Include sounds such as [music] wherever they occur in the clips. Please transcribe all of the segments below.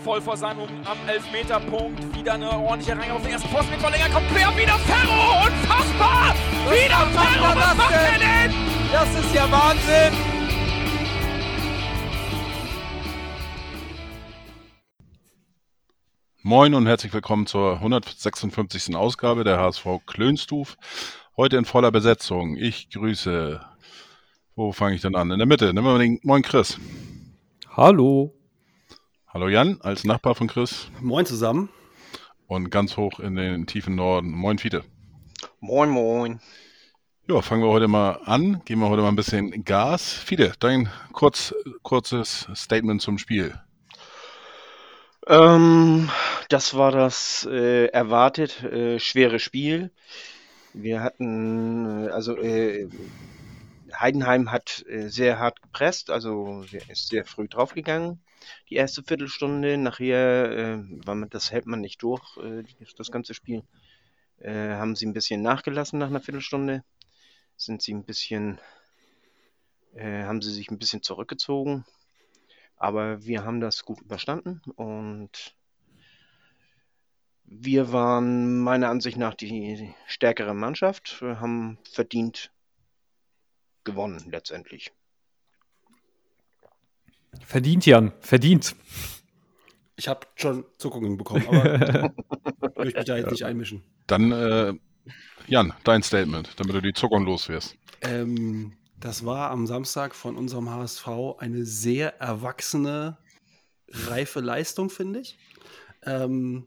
voll vor seinem am Elfmeterpunkt. Wieder eine ordentliche Reihe auf den ersten Posten mit Verlänger. Kommt quer, wieder Ferro! Unfassbar! Was wieder Ferro! Was macht er denn? Das ist ja Wahnsinn! Moin und herzlich willkommen zur 156. Ausgabe der HSV Klönstuf. Heute in voller Besetzung. Ich grüße. Wo fange ich denn an? In der Mitte. Nehmen wir mal den Moin Chris. Hallo. Hallo Jan, als Nachbar von Chris. Moin zusammen. Und ganz hoch in den tiefen Norden. Moin Fiete. Moin, moin. Ja, fangen wir heute mal an. Geben wir heute mal ein bisschen Gas. Fiete, dein kurz, kurzes Statement zum Spiel. Ähm, das war das äh, erwartet äh, schwere Spiel. Wir hatten, äh, also äh, Heidenheim hat äh, sehr hart gepresst, also ist sehr früh draufgegangen die erste Viertelstunde. Nachher, äh, das hält man nicht durch, äh, das ganze Spiel, äh, haben sie ein bisschen nachgelassen nach einer Viertelstunde. Sind sie ein bisschen, äh, haben sie sich ein bisschen zurückgezogen. Aber wir haben das gut überstanden und wir waren meiner Ansicht nach die stärkere Mannschaft, haben verdient gewonnen letztendlich. Verdient, Jan, verdient. Ich habe schon Zuckungen bekommen, aber [laughs] ich möchte mich da jetzt nicht einmischen. Dann, äh, Jan, dein Statement, damit du die Zuckung los wirst. Ähm, das war am Samstag von unserem HSV eine sehr erwachsene, reife Leistung, finde ich. Ähm,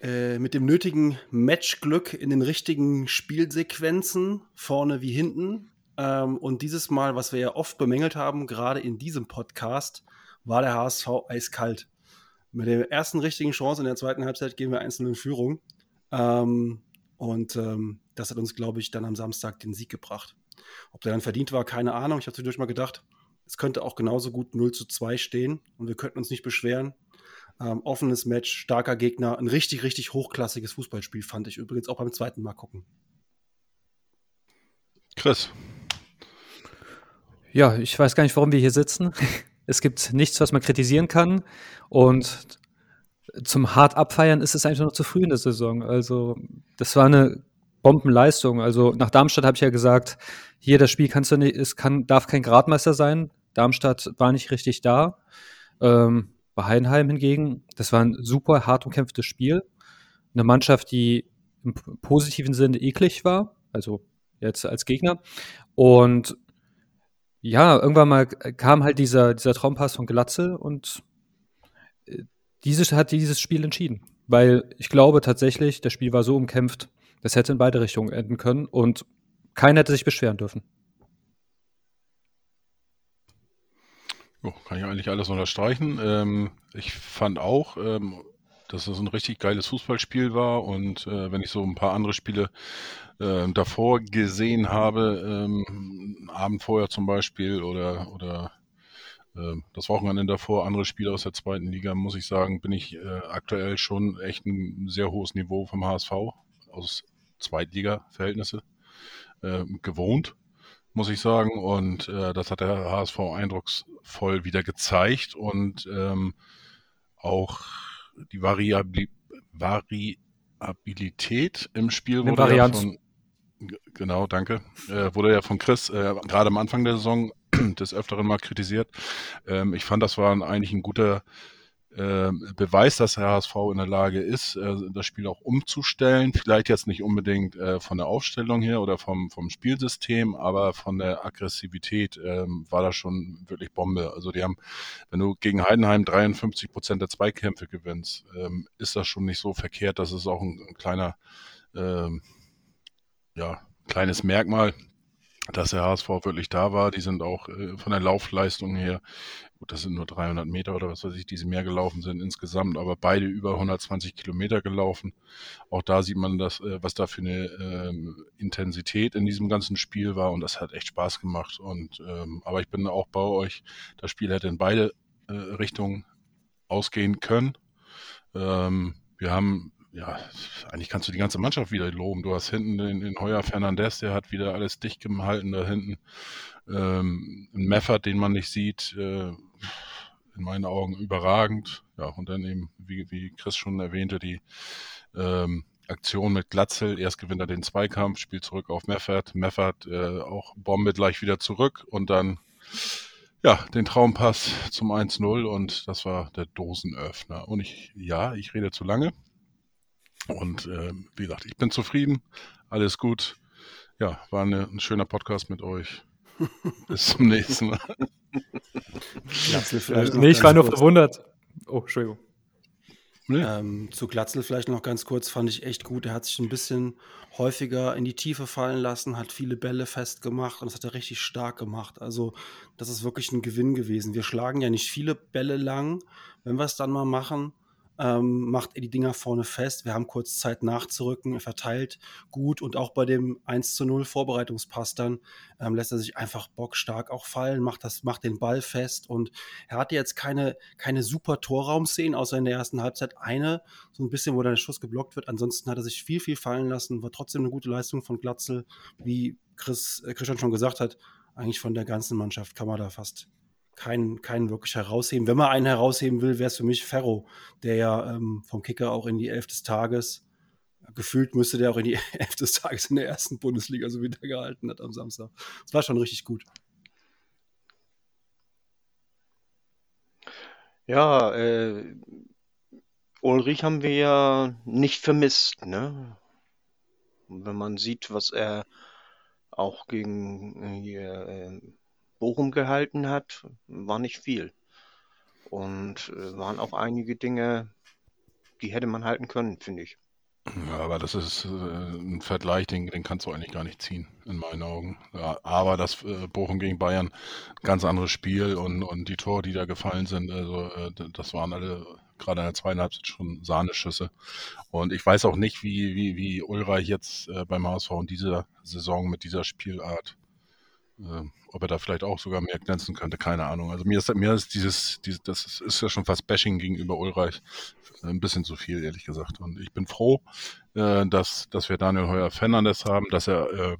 äh, mit dem nötigen Matchglück in den richtigen Spielsequenzen, vorne wie hinten. Ähm, und dieses Mal, was wir ja oft bemängelt haben, gerade in diesem Podcast, war der HSV eiskalt. Mit der ersten richtigen Chance in der zweiten Halbzeit gehen wir einzeln in Führung. Ähm, und ähm, das hat uns, glaube ich, dann am Samstag den Sieg gebracht. Ob der dann verdient war, keine Ahnung. Ich habe zwischendurch mal gedacht, es könnte auch genauso gut 0 zu 2 stehen und wir könnten uns nicht beschweren. Ähm, offenes Match, starker Gegner, ein richtig, richtig hochklassiges Fußballspiel fand ich übrigens auch beim zweiten Mal gucken. Chris, ja, ich weiß gar nicht, warum wir hier sitzen. Es gibt nichts, was man kritisieren kann. Und zum hart abfeiern ist es eigentlich noch zu früh in der Saison. Also, das war eine Bombenleistung. Also, nach Darmstadt habe ich ja gesagt, hier das Spiel kannst du nicht, es kann, darf kein Gradmeister sein. Darmstadt war nicht richtig da. Ähm, bei Heidenheim hingegen, das war ein super hart umkämpftes Spiel. Eine Mannschaft, die im positiven Sinne eklig war, also jetzt als Gegner. Und ja, irgendwann mal kam halt dieser, dieser Traumpass von Glatze und äh, dieses hat dieses Spiel entschieden. Weil ich glaube tatsächlich, das Spiel war so umkämpft, das hätte in beide Richtungen enden können und keiner hätte sich beschweren dürfen. Oh, kann ich eigentlich alles unterstreichen. Ähm, ich fand auch, ähm, dass es ein richtig geiles Fußballspiel war und äh, wenn ich so ein paar andere Spiele äh, davor gesehen habe, ähm, Abend vorher zum Beispiel oder, oder äh, das Wochenende davor, andere Spiele aus der zweiten Liga, muss ich sagen, bin ich äh, aktuell schon echt ein sehr hohes Niveau vom HSV aus Zweitliga-Verhältnisse äh, gewohnt, muss ich sagen. Und äh, das hat der HSV eindrucksvoll wieder gezeigt und ähm, auch die Variabli Variabilität im Spiel wurde ja von, genau, danke, äh, wurde ja von Chris äh, gerade am Anfang der Saison [clears throat] des Öfteren mal kritisiert. Ähm, ich fand, das war eigentlich ein guter äh, Beweis, dass der HSV in der Lage ist, äh, das Spiel auch umzustellen. Vielleicht jetzt nicht unbedingt äh, von der Aufstellung her oder vom, vom Spielsystem, aber von der Aggressivität ähm, war das schon wirklich Bombe. Also die haben, wenn du gegen Heidenheim 53 Prozent der Zweikämpfe gewinnst, ähm, ist das schon nicht so verkehrt. Das ist auch ein, ein kleiner, ähm, ja, kleines Merkmal dass der HSV wirklich da war. Die sind auch äh, von der Laufleistung her Gut, das sind nur 300 Meter oder was weiß ich, die sie mehr gelaufen sind insgesamt, aber beide über 120 Kilometer gelaufen. Auch da sieht man, das, äh, was da für eine ähm, Intensität in diesem ganzen Spiel war und das hat echt Spaß gemacht. Und ähm, aber ich bin auch bei euch, das Spiel hätte in beide äh, Richtungen ausgehen können. Ähm, wir haben ja, eigentlich kannst du die ganze Mannschaft wieder loben. Du hast hinten den, den Heuer Fernandez, der hat wieder alles dicht gehalten da hinten. Ähm, ein Meffert, den man nicht sieht, äh, in meinen Augen überragend. Ja, und dann eben, wie, wie Chris schon erwähnte, die ähm, Aktion mit Glatzel. Erst gewinnt er den Zweikampf, spielt zurück auf Meffert. Meffert äh, auch Bombe gleich wieder zurück und dann ja, den Traumpass zum 1-0 und das war der Dosenöffner. Und ich, ja, ich rede zu lange. Und äh, wie gesagt, ich bin zufrieden. Alles gut. Ja, war eine, ein schöner Podcast mit euch. [laughs] Bis zum nächsten Mal. nee, ich war nur verwundert. Oh, Entschuldigung. Nee. Ähm, zu Glatzel vielleicht noch ganz kurz, fand ich echt gut. Er hat sich ein bisschen häufiger in die Tiefe fallen lassen, hat viele Bälle festgemacht und das hat er richtig stark gemacht. Also, das ist wirklich ein Gewinn gewesen. Wir schlagen ja nicht viele Bälle lang. Wenn wir es dann mal machen, ähm, macht er die Dinger vorne fest. Wir haben kurz Zeit nachzurücken, er verteilt gut und auch bei dem 1 zu 0 Vorbereitungspass dann ähm, lässt er sich einfach bockstark auch fallen, macht, das, macht den Ball fest und er hatte jetzt keine, keine super Torraumszenen, außer in der ersten Halbzeit eine, so ein bisschen, wo der Schuss geblockt wird. Ansonsten hat er sich viel, viel fallen lassen, war trotzdem eine gute Leistung von Glatzel, wie Chris, äh, Christian schon gesagt hat, eigentlich von der ganzen Mannschaft kann man da fast keinen, keinen wirklich herausheben. Wenn man einen herausheben will, wäre es für mich Ferro, der ja ähm, vom Kicker auch in die Elf des Tages, gefühlt müsste der auch in die [laughs] Elf des Tages in der ersten Bundesliga so wieder gehalten hat am Samstag. Das war schon richtig gut. Ja, äh, Ulrich haben wir ja nicht vermisst, ne? Wenn man sieht, was er auch gegen äh, hier, äh, Bochum gehalten hat, war nicht viel. Und äh, waren auch einige Dinge, die hätte man halten können, finde ich. Ja, aber das ist äh, ein Vergleich, den, den kannst du eigentlich gar nicht ziehen, in meinen Augen. Ja, aber das äh, Bochum gegen Bayern, ganz anderes Spiel und, und die Tore, die da gefallen sind, also äh, das waren alle gerade in der zweiten Halbzeit schon Sahneschüsse. Und ich weiß auch nicht, wie, wie, wie Ulreich jetzt äh, beim HSV in dieser Saison mit dieser Spielart äh, ob er da vielleicht auch sogar mehr glänzen könnte, keine Ahnung. Also mir ist, mir ist dieses, dieses, das ist ja schon fast Bashing gegenüber Ulreich ein bisschen zu viel, ehrlich gesagt. Und ich bin froh, äh, dass, dass wir Daniel Heuer Fernandes haben, dass er äh,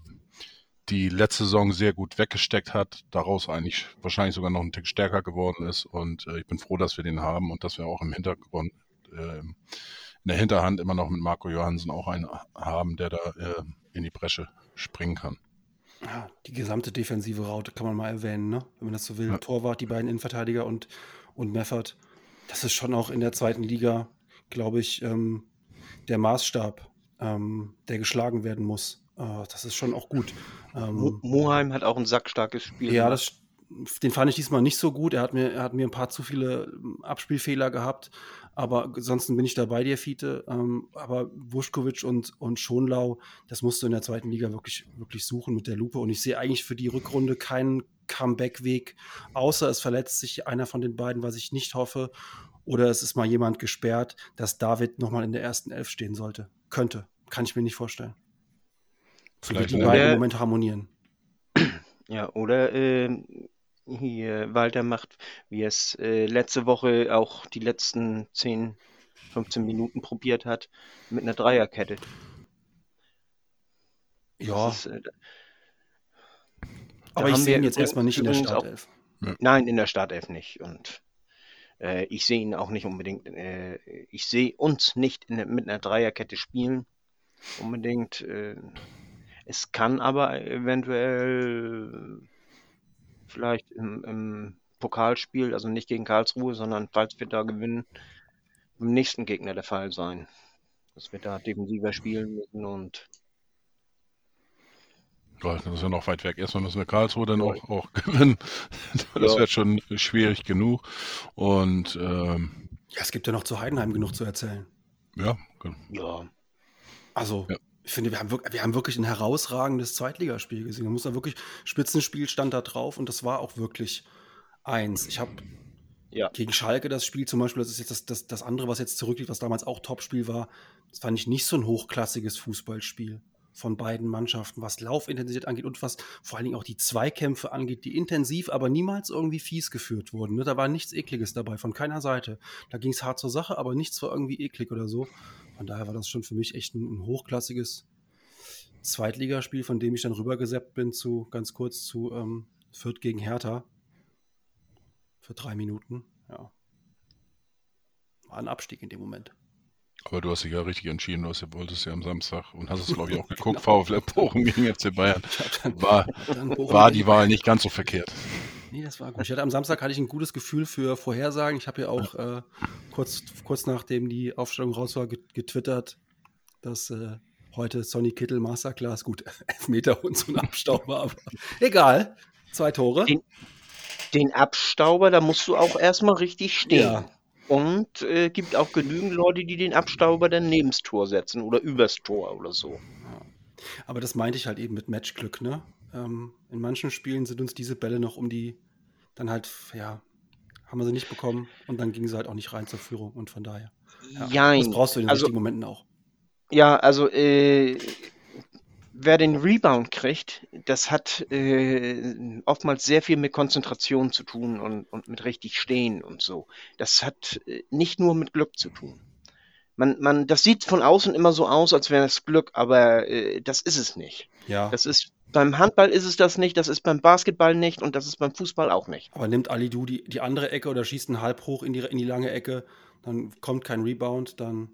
die letzte Saison sehr gut weggesteckt hat, daraus eigentlich wahrscheinlich sogar noch ein Tick stärker geworden ist. Und äh, ich bin froh, dass wir den haben und dass wir auch im Hintergrund, äh, in der Hinterhand immer noch mit Marco Johansen auch einen haben, der da äh, in die Bresche springen kann. Ja, die gesamte defensive Raute kann man mal erwähnen, ne? wenn man das so will. Ja. Torwart, die beiden Innenverteidiger und, und Meffert. Das ist schon auch in der zweiten Liga, glaube ich, ähm, der Maßstab, ähm, der geschlagen werden muss. Äh, das ist schon auch gut. Ähm, Moheim hat auch ein sackstarkes Spiel. Ja, das, den fand ich diesmal nicht so gut. Er hat mir, er hat mir ein paar zu viele ähm, Abspielfehler gehabt. Aber ansonsten bin ich da bei dir, Fiete. Ähm, aber Wuschkowitsch und, und Schonlau, das musst du in der zweiten Liga wirklich, wirklich suchen mit der Lupe. Und ich sehe eigentlich für die Rückrunde keinen Comeback-Weg, außer es verletzt sich einer von den beiden, was ich nicht hoffe. Oder es ist mal jemand gesperrt, dass David nochmal in der ersten Elf stehen sollte. Könnte. Kann ich mir nicht vorstellen. Vielleicht die beiden im Moment harmonieren. Ja, oder äh, hier Walter macht, wie er es äh, letzte Woche auch die letzten 10, 15 Minuten probiert hat, mit einer Dreierkette. Ja. Ist, äh, aber ich sehe ihn jetzt erstmal nicht in der Startelf. Auch, nein, in der Startelf nicht. Und äh, ich sehe ihn auch nicht unbedingt, äh, ich sehe uns nicht in, mit einer Dreierkette spielen. Unbedingt. Äh, es kann aber eventuell vielleicht im, im Pokalspiel, also nicht gegen Karlsruhe, sondern falls wir da gewinnen, im nächsten Gegner der Fall sein. Dass wir da defensiver spielen müssen und das ist ja noch weit weg. Erstmal müssen wir Karlsruhe dann auch, auch [laughs] gewinnen. Das ja. wird schon schwierig genug. Und ähm, ja, es gibt ja noch zu Heidenheim genug zu erzählen. Ja, genau. Ja. Also, ja ich finde, wir haben, wirklich, wir haben wirklich ein herausragendes Zweitligaspiel gesehen. Da muss da wirklich Spitzenspiel stand da drauf und das war auch wirklich eins. Ich habe ja. gegen Schalke das Spiel zum Beispiel, das ist jetzt das, das, das andere, was jetzt zurückliegt, was damals auch Topspiel war. Das fand ich nicht so ein hochklassiges Fußballspiel von beiden Mannschaften, was Laufintensität angeht und was vor allen Dingen auch die Zweikämpfe angeht, die intensiv, aber niemals irgendwie fies geführt wurden. Ne? Da war nichts Ekliges dabei, von keiner Seite. Da ging es hart zur Sache, aber nichts war irgendwie eklig oder so. Von daher war das schon für mich echt ein, ein hochklassiges Zweitligaspiel, von dem ich dann rübergeseppt bin zu, ganz kurz zu ähm, Fürth gegen Hertha. Für drei Minuten. ja. War ein Abstieg in dem Moment. Aber du hast dich ja richtig entschieden, du hast, wolltest ja am Samstag und hast es, glaube ich, auch [laughs] geguckt, genau. VfL Bochum gegen FC Bayern. War, [laughs] war die Wahl nicht ganz so verkehrt. Nee, das war gut. Ich hatte am Samstag hatte ich ein gutes Gefühl für Vorhersagen. Ich habe ja auch äh, kurz, kurz nachdem die Aufstellung raus war, getwittert, dass äh, heute Sonny Kittel Masterclass, gut, [laughs] Elfmeter und so ein Abstauber, aber egal. Zwei Tore. Den, den Abstauber, da musst du auch erstmal richtig stehen. Ja. Und äh, gibt auch genügend Leute, die den Abstauber dann neben das Tor setzen oder übers Tor oder so. Aber das meinte ich halt eben mit Matchglück, ne? Ähm, in manchen Spielen sind uns diese Bälle noch um die, dann halt, ja, haben wir sie nicht bekommen und dann ging sie halt auch nicht rein zur Führung und von daher. Ja, das brauchst du in den also, richtigen Momenten auch. Ja, also äh, wer den Rebound kriegt, das hat äh, oftmals sehr viel mit Konzentration zu tun und, und mit richtig stehen und so. Das hat äh, nicht nur mit Glück zu tun. Man, man, das sieht von außen immer so aus, als wäre es Glück, aber äh, das ist es nicht. Ja. Das ist beim Handball ist es das nicht, das ist beim Basketball nicht und das ist beim Fußball auch nicht. Aber nimmt Ali Du die, die andere Ecke oder schießt einen halb hoch in die, in die lange Ecke, dann kommt kein Rebound, dann.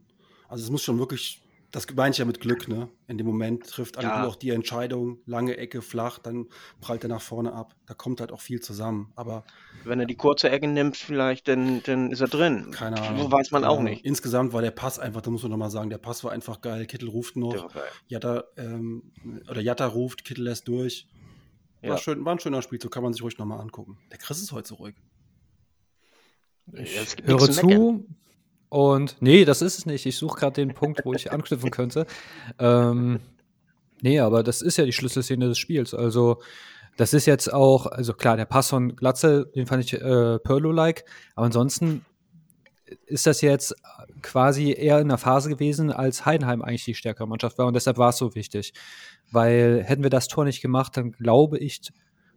Also es muss schon wirklich das meine ich ja mit Glück, ne? In dem Moment trifft ja. auch die Entscheidung, lange Ecke, flach, dann prallt er nach vorne ab. Da kommt halt auch viel zusammen. Aber wenn er die kurze Ecke nimmt, vielleicht, dann, dann ist er drin. Keine Ahnung. So weiß man auch nicht. Insgesamt war der Pass einfach, da muss man nochmal sagen, der Pass war einfach geil. Kittel ruft noch. Jatta, ähm, oder Jatta ruft, Kittel lässt durch. War, ja. schön, war ein schöner Spiel, so kann man sich ruhig nochmal angucken. Der Chris ist heute so ruhig. Ich höre zu, und nee, das ist es nicht. Ich suche gerade den Punkt, wo ich [laughs] anknüpfen könnte. Ähm, nee, aber das ist ja die Schlüsselszene des Spiels. Also, das ist jetzt auch, also klar, der Pass von Glatze, den fand ich äh, Perlo-like, aber ansonsten ist das jetzt quasi eher in der Phase gewesen, als Heidenheim eigentlich die stärkere Mannschaft war und deshalb war es so wichtig. Weil hätten wir das Tor nicht gemacht, dann glaube ich,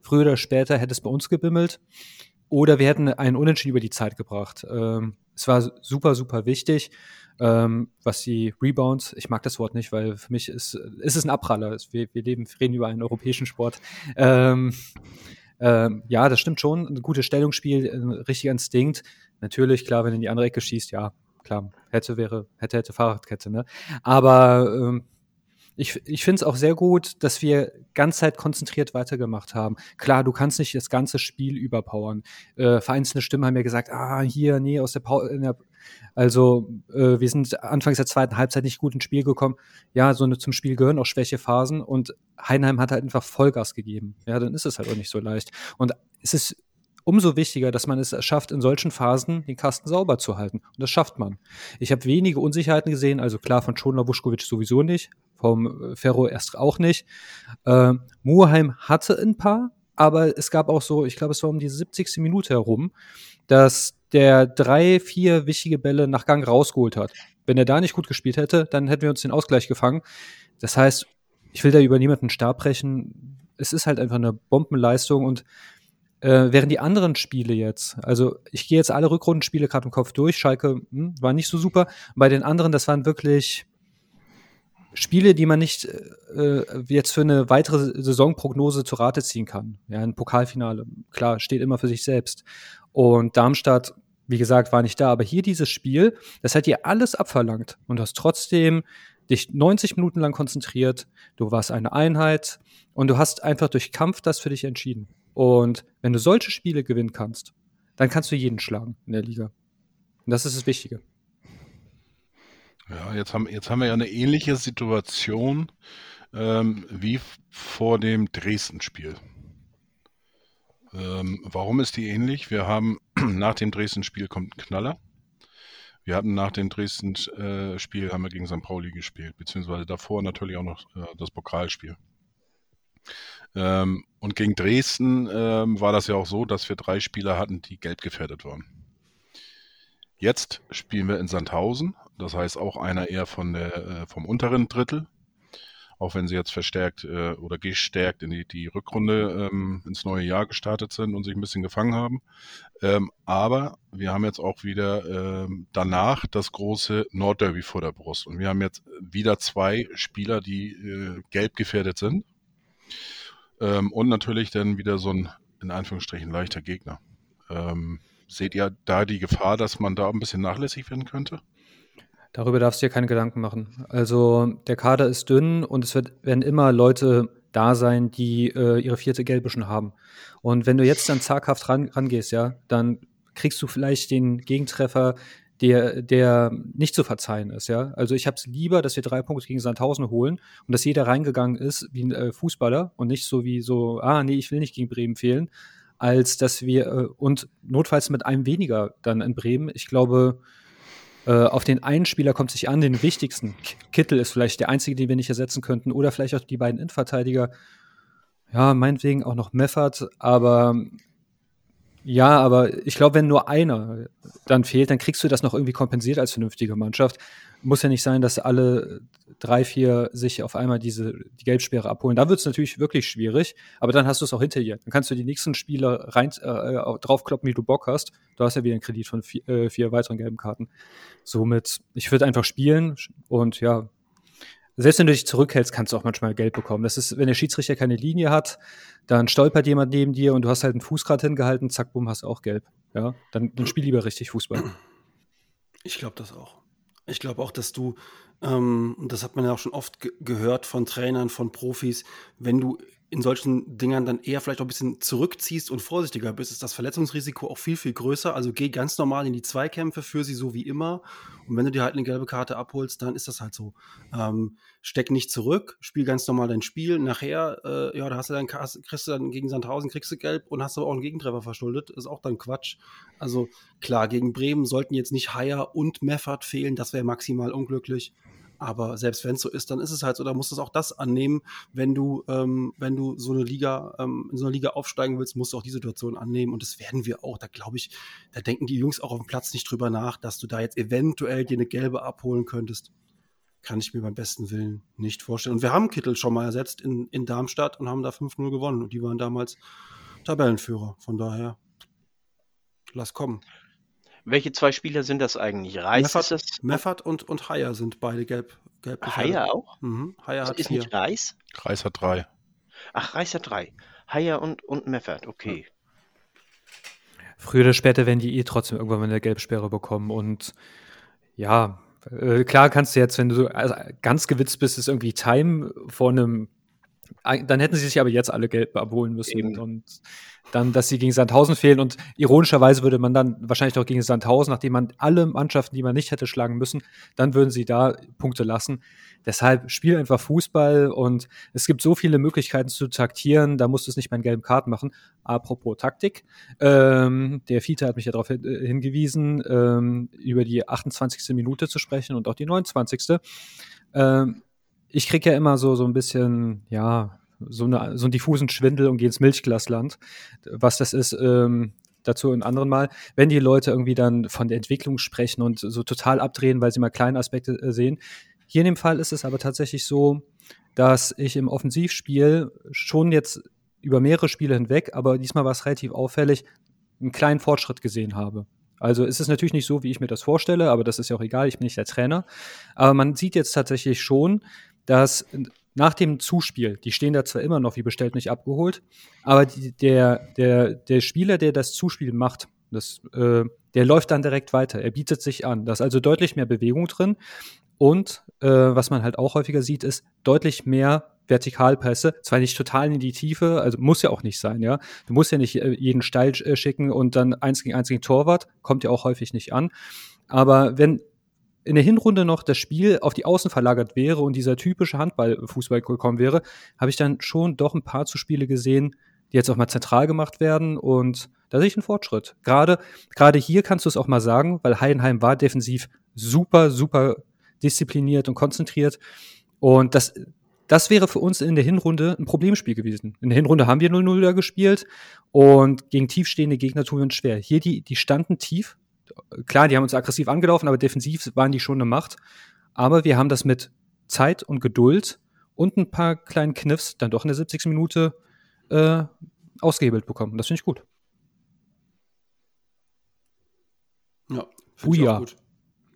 früher oder später hätte es bei uns gebimmelt. Oder wir hätten einen Unentschieden über die Zeit gebracht. Ähm, es war super, super wichtig, ähm, was die Rebounds, ich mag das Wort nicht, weil für mich ist, ist es ein Abpraller. Wir, wir leben, reden über einen europäischen Sport. Ähm, ähm, ja, das stimmt schon. Ein gutes Stellungsspiel, ein richtiger Instinkt. Natürlich, klar, wenn du in die andere Ecke schießt, ja, klar, hätte, wäre, hätte, hätte Fahrradkette, ne? Aber ähm, ich, ich finde es auch sehr gut, dass wir ganz Zeit konzentriert weitergemacht haben. Klar, du kannst nicht das ganze Spiel überpowern. Äh, vereinzelte Stimmen haben ja gesagt, ah, hier, nee, aus der Pause. Also, äh, wir sind anfangs der zweiten Halbzeit nicht gut ins Spiel gekommen. Ja, so eine, zum Spiel gehören auch Schwächephasen und Heinheim hat halt einfach Vollgas gegeben. Ja, dann ist es halt auch nicht so leicht. Und es ist umso wichtiger, dass man es schafft, in solchen Phasen den Kasten sauber zu halten. Und das schafft man. Ich habe wenige Unsicherheiten gesehen, also klar von Schonler Wuschkowitsch sowieso nicht, vom Ferro erst auch nicht. Äh, Muheim hatte ein paar, aber es gab auch so, ich glaube, es war um die 70. Minute herum, dass der drei, vier wichtige Bälle nach Gang rausgeholt hat. Wenn er da nicht gut gespielt hätte, dann hätten wir uns den Ausgleich gefangen. Das heißt, ich will da über niemanden Stab brechen. Es ist halt einfach eine Bombenleistung und äh, während die anderen Spiele jetzt, also ich gehe jetzt alle Rückrundenspiele gerade im Kopf durch, Schalke hm, war nicht so super. Bei den anderen, das waren wirklich Spiele, die man nicht äh, jetzt für eine weitere Saisonprognose zu Rate ziehen kann. Ja, ein Pokalfinale, klar, steht immer für sich selbst. Und Darmstadt, wie gesagt, war nicht da. Aber hier dieses Spiel, das hat dir alles abverlangt. Und du hast trotzdem dich 90 Minuten lang konzentriert. Du warst eine Einheit und du hast einfach durch Kampf das für dich entschieden. Und wenn du solche Spiele gewinnen kannst, dann kannst du jeden schlagen in der Liga. Und das ist das Wichtige. Ja, jetzt haben, jetzt haben wir ja eine ähnliche Situation ähm, wie vor dem Dresden-Spiel. Ähm, warum ist die ähnlich? Wir haben [clears throat] nach dem Dresden-Spiel kommt ein Knaller. Wir hatten nach dem Dresden-Spiel äh, haben wir gegen St. Pauli gespielt, beziehungsweise davor natürlich auch noch äh, das Pokalspiel. Ähm, und gegen Dresden ähm, war das ja auch so, dass wir drei Spieler hatten, die gelb gefährdet waren. Jetzt spielen wir in Sandhausen das heißt auch einer eher von der, äh, vom unteren Drittel. Auch wenn sie jetzt verstärkt äh, oder gestärkt in die, die Rückrunde ähm, ins neue Jahr gestartet sind und sich ein bisschen gefangen haben. Ähm, aber wir haben jetzt auch wieder ähm, danach das große Nordderby vor der Brust. Und wir haben jetzt wieder zwei Spieler, die äh, gelb gefährdet sind. Ähm, und natürlich dann wieder so ein, in Anführungsstrichen, leichter Gegner. Ähm, seht ihr da die Gefahr, dass man da ein bisschen nachlässig werden könnte? Darüber darfst du dir keine Gedanken machen. Also der Kader ist dünn und es wird, werden immer Leute da sein, die äh, ihre vierte Gelbe schon haben. Und wenn du jetzt dann zaghaft ran, rangehst, ja, dann kriegst du vielleicht den Gegentreffer, der, der nicht zu verzeihen ist, ja. Also ich habe es lieber, dass wir drei Punkte gegen Sandhausen holen und dass jeder reingegangen ist wie ein äh, Fußballer und nicht so wie so, ah nee, ich will nicht gegen Bremen fehlen, als dass wir äh, und notfalls mit einem weniger dann in Bremen. Ich glaube, äh, auf den einen Spieler kommt sich an, den wichtigsten. Kittel ist vielleicht der einzige, den wir nicht ersetzen könnten. Oder vielleicht auch die beiden Innenverteidiger. Ja, meinetwegen auch noch Meffert. Aber ja, aber ich glaube, wenn nur einer dann fehlt, dann kriegst du das noch irgendwie kompensiert als vernünftige Mannschaft. Muss ja nicht sein, dass alle drei, vier sich auf einmal diese die Gelbsperre abholen. Da wird es natürlich wirklich schwierig, aber dann hast du es auch hinter dir. Dann kannst du die nächsten Spieler rein äh, draufkloppen, wie du Bock hast. Du hast ja wieder einen Kredit von vier, äh, vier weiteren gelben Karten. Somit, ich würde einfach spielen und ja, selbst wenn du dich zurückhältst, kannst du auch manchmal Geld bekommen. Das ist, wenn der Schiedsrichter keine Linie hat, dann stolpert jemand neben dir und du hast halt einen Fuß gerade hingehalten, zack, bumm, hast du auch gelb. Ja, dann, dann spiel lieber richtig Fußball. Ich glaube das auch. Ich glaube auch, dass du, ähm, das hat man ja auch schon oft ge gehört von Trainern, von Profis, wenn du in solchen Dingern dann eher vielleicht auch ein bisschen zurückziehst und vorsichtiger bist, ist das Verletzungsrisiko auch viel, viel größer. Also geh ganz normal in die Zweikämpfe, für sie so wie immer. Und wenn du dir halt eine gelbe Karte abholst, dann ist das halt so. Ähm, steck nicht zurück, spiel ganz normal dein Spiel. Nachher, äh, ja, da hast du dann, kriegst du dann gegen Sandhausen, kriegst du gelb und hast aber auch einen Gegentreffer verschuldet. Ist auch dann Quatsch. Also klar, gegen Bremen sollten jetzt nicht Haier und Meffert fehlen, das wäre maximal unglücklich. Aber selbst wenn es so ist, dann ist es halt so, da musst du auch das annehmen, wenn du, ähm, wenn du so eine Liga, ähm, in so eine Liga aufsteigen willst, musst du auch die Situation annehmen. Und das werden wir auch. Da glaube ich, da denken die Jungs auch auf dem Platz nicht drüber nach, dass du da jetzt eventuell dir eine gelbe abholen könntest. Kann ich mir beim besten Willen nicht vorstellen. Und wir haben Kittel schon mal ersetzt in, in Darmstadt und haben da 5-0 gewonnen. Und die waren damals Tabellenführer. Von daher, lass kommen. Welche zwei Spieler sind das eigentlich? Reis Meffert, ist es? Meffert und, und Haier sind beide gelb. gelb Haier auch? Mhm. Haier hat ist vier. nicht Reis? Kreis hat drei. Ach, Reis hat drei. Haier und, und Meffert, okay. Früher oder später werden die eh trotzdem irgendwann mal eine Gelbsperre bekommen. Und ja, äh, klar kannst du jetzt, wenn du so also ganz gewitzt bist, ist irgendwie Time vor einem dann hätten sie sich aber jetzt alle Gelb abholen müssen. Eben. Und dann, dass sie gegen Sandhausen fehlen. Und ironischerweise würde man dann wahrscheinlich auch gegen Sandhausen, nachdem man alle Mannschaften, die man nicht hätte schlagen müssen, dann würden sie da Punkte lassen. Deshalb spiel einfach Fußball und es gibt so viele Möglichkeiten zu taktieren, da musst du es nicht bei den gelben Karten machen. Apropos Taktik, ähm, der Fiete hat mich ja darauf hin, äh, hingewiesen, ähm, über die 28. Minute zu sprechen und auch die 29. Ähm, ich kriege ja immer so, so ein bisschen, ja, so, eine, so einen diffusen Schwindel und gehe ins Milchglasland. Was das ist, ähm, dazu in anderen Mal. Wenn die Leute irgendwie dann von der Entwicklung sprechen und so total abdrehen, weil sie mal kleine Aspekte äh, sehen. Hier in dem Fall ist es aber tatsächlich so, dass ich im Offensivspiel schon jetzt über mehrere Spiele hinweg, aber diesmal war es relativ auffällig, einen kleinen Fortschritt gesehen habe. Also ist es natürlich nicht so, wie ich mir das vorstelle, aber das ist ja auch egal, ich bin nicht der Trainer. Aber man sieht jetzt tatsächlich schon, dass nach dem Zuspiel, die stehen da zwar immer noch wie bestellt nicht abgeholt, aber die, der, der, der Spieler, der das Zuspiel macht, das, äh, der läuft dann direkt weiter. Er bietet sich an. Da ist also deutlich mehr Bewegung drin. Und äh, was man halt auch häufiger sieht, ist deutlich mehr Vertikalpässe. Zwar nicht total in die Tiefe, also muss ja auch nicht sein, ja. Du musst ja nicht äh, jeden Steil äh, schicken und dann eins gegen eins gegen Torwart. Kommt ja auch häufig nicht an. Aber wenn in der Hinrunde noch das Spiel auf die Außen verlagert wäre und dieser typische Handballfußball gekommen wäre, habe ich dann schon doch ein paar zu Spiele gesehen, die jetzt auch mal zentral gemacht werden und da sehe ich einen Fortschritt. Gerade, gerade hier kannst du es auch mal sagen, weil Heidenheim war defensiv super, super diszipliniert und konzentriert und das, das wäre für uns in der Hinrunde ein Problemspiel gewesen. In der Hinrunde haben wir 0-0 da gespielt und gegen tiefstehende Gegner tun wir uns schwer. Hier, die, die standen tief, klar, die haben uns aggressiv angelaufen, aber defensiv waren die schon eine Macht. Aber wir haben das mit Zeit und Geduld und ein paar kleinen Kniffs dann doch in der 70. Minute äh, ausgehebelt bekommen. Das finde ich gut. Ja, finde ich Buja. auch gut.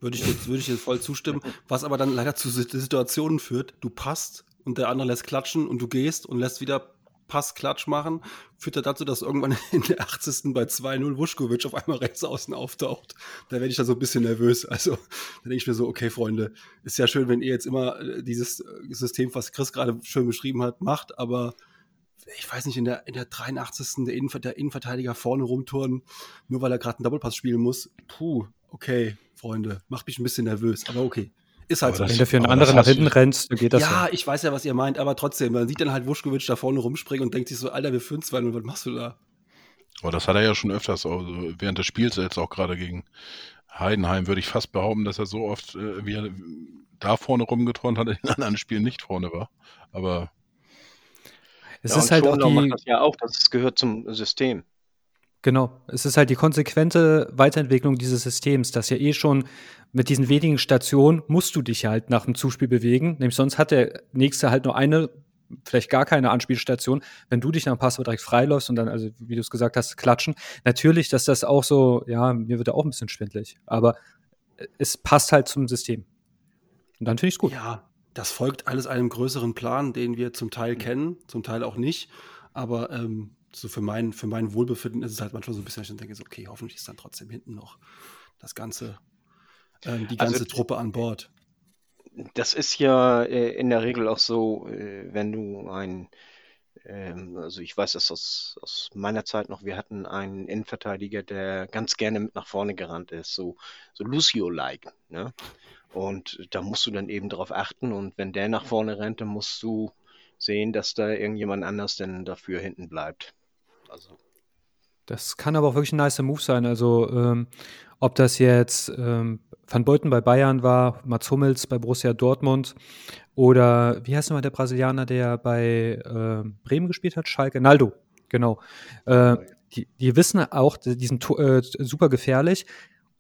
Würde ich, jetzt, würde ich jetzt voll zustimmen. Was aber dann leider zu Sit- Situationen führt, du passt und der andere lässt klatschen und du gehst und lässt wieder Passklatsch machen, führt er dazu, dass irgendwann [laughs] in der 80. bei 2-0 Vuskovic auf einmal rechts außen auftaucht. Da werde ich dann so ein bisschen nervös. Also da denke ich mir so, okay, Freunde, ist ja schön, wenn ihr jetzt immer äh, dieses äh, System, was Chris gerade schön beschrieben hat, macht, aber ich weiß nicht, in der, in der 83. Der, Innenver der Innenverteidiger vorne rumturnen, nur weil er gerade einen Doppelpass spielen muss. Puh, okay, Freunde, macht mich ein bisschen nervös, aber okay. Ist halt so. Wenn du für einen anderen nach hinten rennst, dann geht das. Ja, ja, ich weiß ja, was ihr meint, aber trotzdem, man sieht dann halt Wuschkowitsch da vorne rumspringen und denkt sich so, Alter, wir führen zwei und was machst du da? Aber das hat er ja schon öfters, also während des Spiels jetzt auch gerade gegen Heidenheim, würde ich fast behaupten, dass er so oft, äh, wie er da vorne rumgeturnt hat, [laughs] in anderen Spielen nicht vorne war. Aber es ja, ist halt auch die, macht das ja auch, das gehört zum System. Genau, es ist halt die konsequente Weiterentwicklung dieses Systems, dass ja eh schon mit diesen wenigen Stationen musst du dich halt nach dem Zuspiel bewegen, nämlich sonst hat der nächste halt nur eine, vielleicht gar keine Anspielstation. Wenn du dich nach dem Pass direkt freiläufst und dann, also wie du es gesagt hast, klatschen. Natürlich, dass das auch so, ja, mir wird da auch ein bisschen schwindlig, aber es passt halt zum System. Und dann finde ich es gut. Ja, das folgt alles einem größeren Plan, den wir zum Teil kennen, zum Teil auch nicht. Aber ähm, so für mein, für mein Wohlbefinden ist es halt manchmal so ein bisschen, ich denke, so, okay, hoffentlich ist dann trotzdem hinten noch das ganze, ähm, die also ganze also, Truppe an Bord. Das ist ja äh, in der Regel auch so, äh, wenn du ein, ähm, also ich weiß das aus, aus meiner Zeit noch, wir hatten einen Innenverteidiger, der ganz gerne mit nach vorne gerannt ist, so, so Lucio-like. Ne? Und da musst du dann eben darauf achten. Und wenn der nach vorne rennt, dann musst du sehen, dass da irgendjemand anders denn dafür hinten bleibt. Also. Das kann aber auch wirklich ein nicer Move sein. Also, ähm, ob das jetzt ähm, Van Beuten bei Bayern war, Mats Hummels bei Borussia Dortmund oder wie heißt nochmal der Brasilianer, der bei äh, Bremen gespielt hat? Schalke? Naldo, genau. Äh, die, die wissen auch, die sind äh, super gefährlich.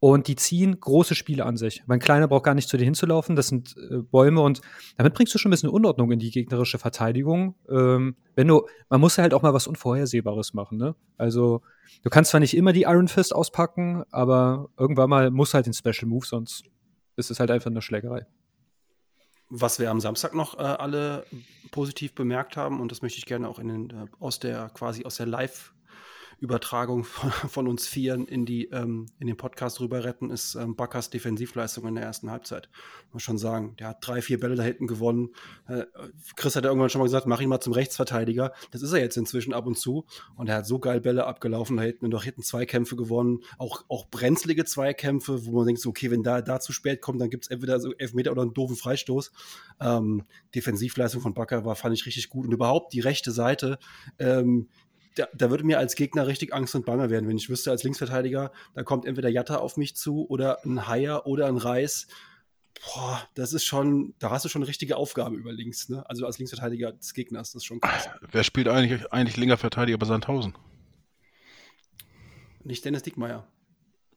Und die ziehen große Spiele an sich. Mein Kleiner braucht gar nicht zu dir hinzulaufen, das sind äh, Bäume und damit bringst du schon ein bisschen Unordnung in die gegnerische Verteidigung. Ähm, wenn du, man muss ja halt auch mal was Unvorhersehbares machen, ne? Also, du kannst zwar nicht immer die Iron Fist auspacken, aber irgendwann mal muss halt den Special Move, sonst ist es halt einfach eine Schlägerei. Was wir am Samstag noch äh, alle positiv bemerkt haben, und das möchte ich gerne auch in den, äh, aus der quasi aus der Live- Übertragung von, von uns Vieren in, die, ähm, in den Podcast rüber retten, ist ähm, Bakkers Defensivleistung in der ersten Halbzeit. Muss schon sagen, der hat drei, vier Bälle da hinten gewonnen. Äh, Chris hat ja irgendwann schon mal gesagt, mach ihn mal zum Rechtsverteidiger. Das ist er jetzt inzwischen ab und zu. Und er hat so geil Bälle abgelaufen da hinten und auch hinten Zweikämpfe gewonnen. Auch, auch brenzlige Zweikämpfe, wo man denkt, so, okay, wenn da, da zu spät kommt, dann gibt es entweder so Elfmeter oder einen doofen Freistoß. Ähm, Defensivleistung von Bakker war, fand ich richtig gut. Und überhaupt die rechte Seite, ähm, da, da, würde mir als Gegner richtig Angst und Bange werden, wenn ich wüsste, als Linksverteidiger, da kommt entweder Jatta auf mich zu oder ein Haier oder ein Reis. Boah, das ist schon, da hast du schon eine richtige Aufgabe über links, ne? Also als Linksverteidiger des Gegners, das ist schon krass. Wer spielt eigentlich, eigentlich linker Verteidiger bei Sandhausen? Nicht Dennis Dickmeyer.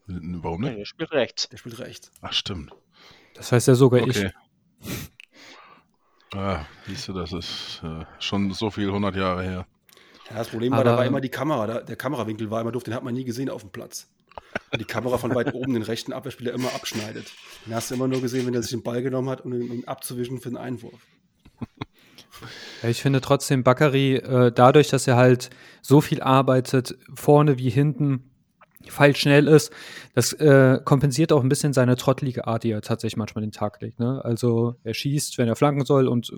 Warum nicht? der spielt rechts. Der spielt rechts. Ach, stimmt. Das heißt ja sogar okay. ich. Ah, siehst du, das ist äh, schon so viel 100 Jahre her. Ja, das Problem war, da war immer die Kamera, da, der Kamerawinkel war immer doof, den hat man nie gesehen auf dem Platz. die Kamera von weit oben den rechten Abwehrspieler immer abschneidet. Den hast du immer nur gesehen, wenn er sich den Ball genommen hat, um ihn abzuwischen für den Einwurf. Ich finde trotzdem Bakary, äh, dadurch, dass er halt so viel arbeitet, vorne wie hinten, Fall schnell ist, das äh, kompensiert auch ein bisschen seine trottelige Art, die er tatsächlich manchmal den Tag legt. Ne? Also er schießt, wenn er flanken soll und